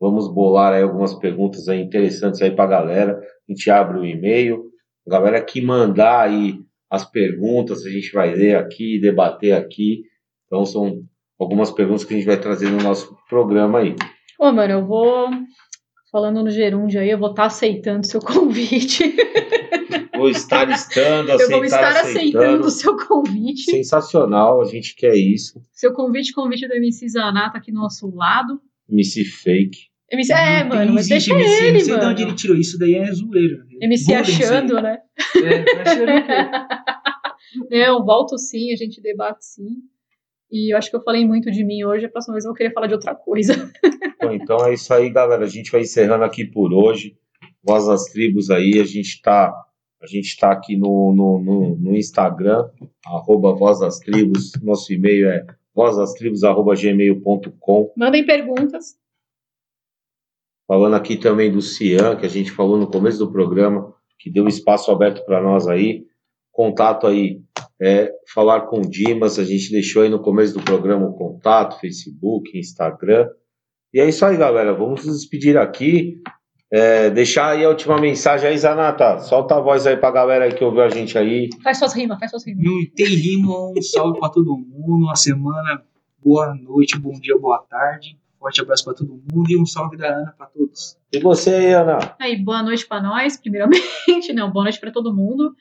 Speaker 1: Vamos bolar aí algumas perguntas aí interessantes aí para a galera. A gente abre o e-mail. A galera que mandar aí as perguntas, a gente vai ler aqui, debater aqui. Então, são algumas perguntas que a gente vai trazer no nosso programa aí.
Speaker 3: Ô, mano, eu vou. Falando no gerúndio aí, eu vou estar aceitando seu convite.
Speaker 1: Vou estar estando,
Speaker 3: eu vou estar aceitando o seu convite.
Speaker 1: Sensacional, a gente quer isso.
Speaker 3: Seu convite, convite do MC Zanata aqui do nosso lado.
Speaker 1: MC Fake.
Speaker 3: MC, é, mano, mas deixa
Speaker 2: MC,
Speaker 3: ele,
Speaker 2: Não sei de
Speaker 3: mano.
Speaker 2: onde ele tirou isso, daí é zoeira.
Speaker 3: MC
Speaker 2: isso aí.
Speaker 3: achando, né?
Speaker 2: É, tá achando o quê?
Speaker 3: Não, volto sim, a gente debate sim. E eu acho que eu falei muito de mim hoje, a próxima vez eu vou querer falar de outra coisa.
Speaker 1: Bom, então é isso aí, galera. A gente vai encerrando aqui por hoje. Voz das Tribos aí, a gente está a gente tá aqui no, no, no, no Instagram, arroba Voz das Tribos. Nosso e-mail é vozdastribos.gmail.com.
Speaker 3: Mandem perguntas.
Speaker 1: Falando aqui também do Cian, que a gente falou no começo do programa, que deu espaço aberto para nós aí. Contato aí, é, falar com o Dimas, a gente deixou aí no começo do programa o contato, Facebook, Instagram. E é isso aí, galera. Vamos nos despedir aqui. É, deixar aí a última mensagem aí, Zanata. Solta a voz aí pra galera aí que ouviu a gente aí.
Speaker 3: Faz suas rimas, faz suas rimas.
Speaker 2: Não tem rima, um salve pra todo mundo, uma semana, boa noite, bom dia, boa tarde. Forte abraço pra todo mundo e um salve da Ana pra todos.
Speaker 1: E você aí, Ana?
Speaker 3: Aí, boa noite pra nós, primeiramente. Não, boa noite pra todo mundo.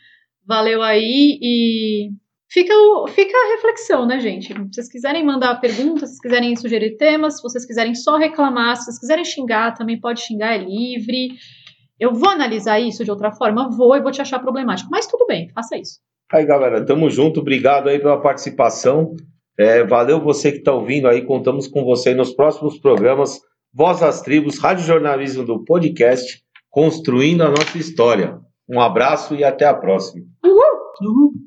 Speaker 3: Valeu aí e fica, o- fica a reflexão, né, gente? Se vocês quiserem mandar perguntas, se vocês quiserem sugerir temas, se vocês quiserem só reclamar, se vocês quiserem xingar, também pode xingar, é livre. Eu vou analisar isso de outra forma, vou e vou te achar problemático. Mas tudo bem, faça isso.
Speaker 1: Aí, galera, tamo junto. Obrigado aí pela participação. É, valeu você que está ouvindo aí. Contamos com você aí nos próximos programas. Voz das Tribos, Rádio Jornalismo do Podcast, construindo a nossa história. Um abraço e até a próxima.
Speaker 2: Uhul.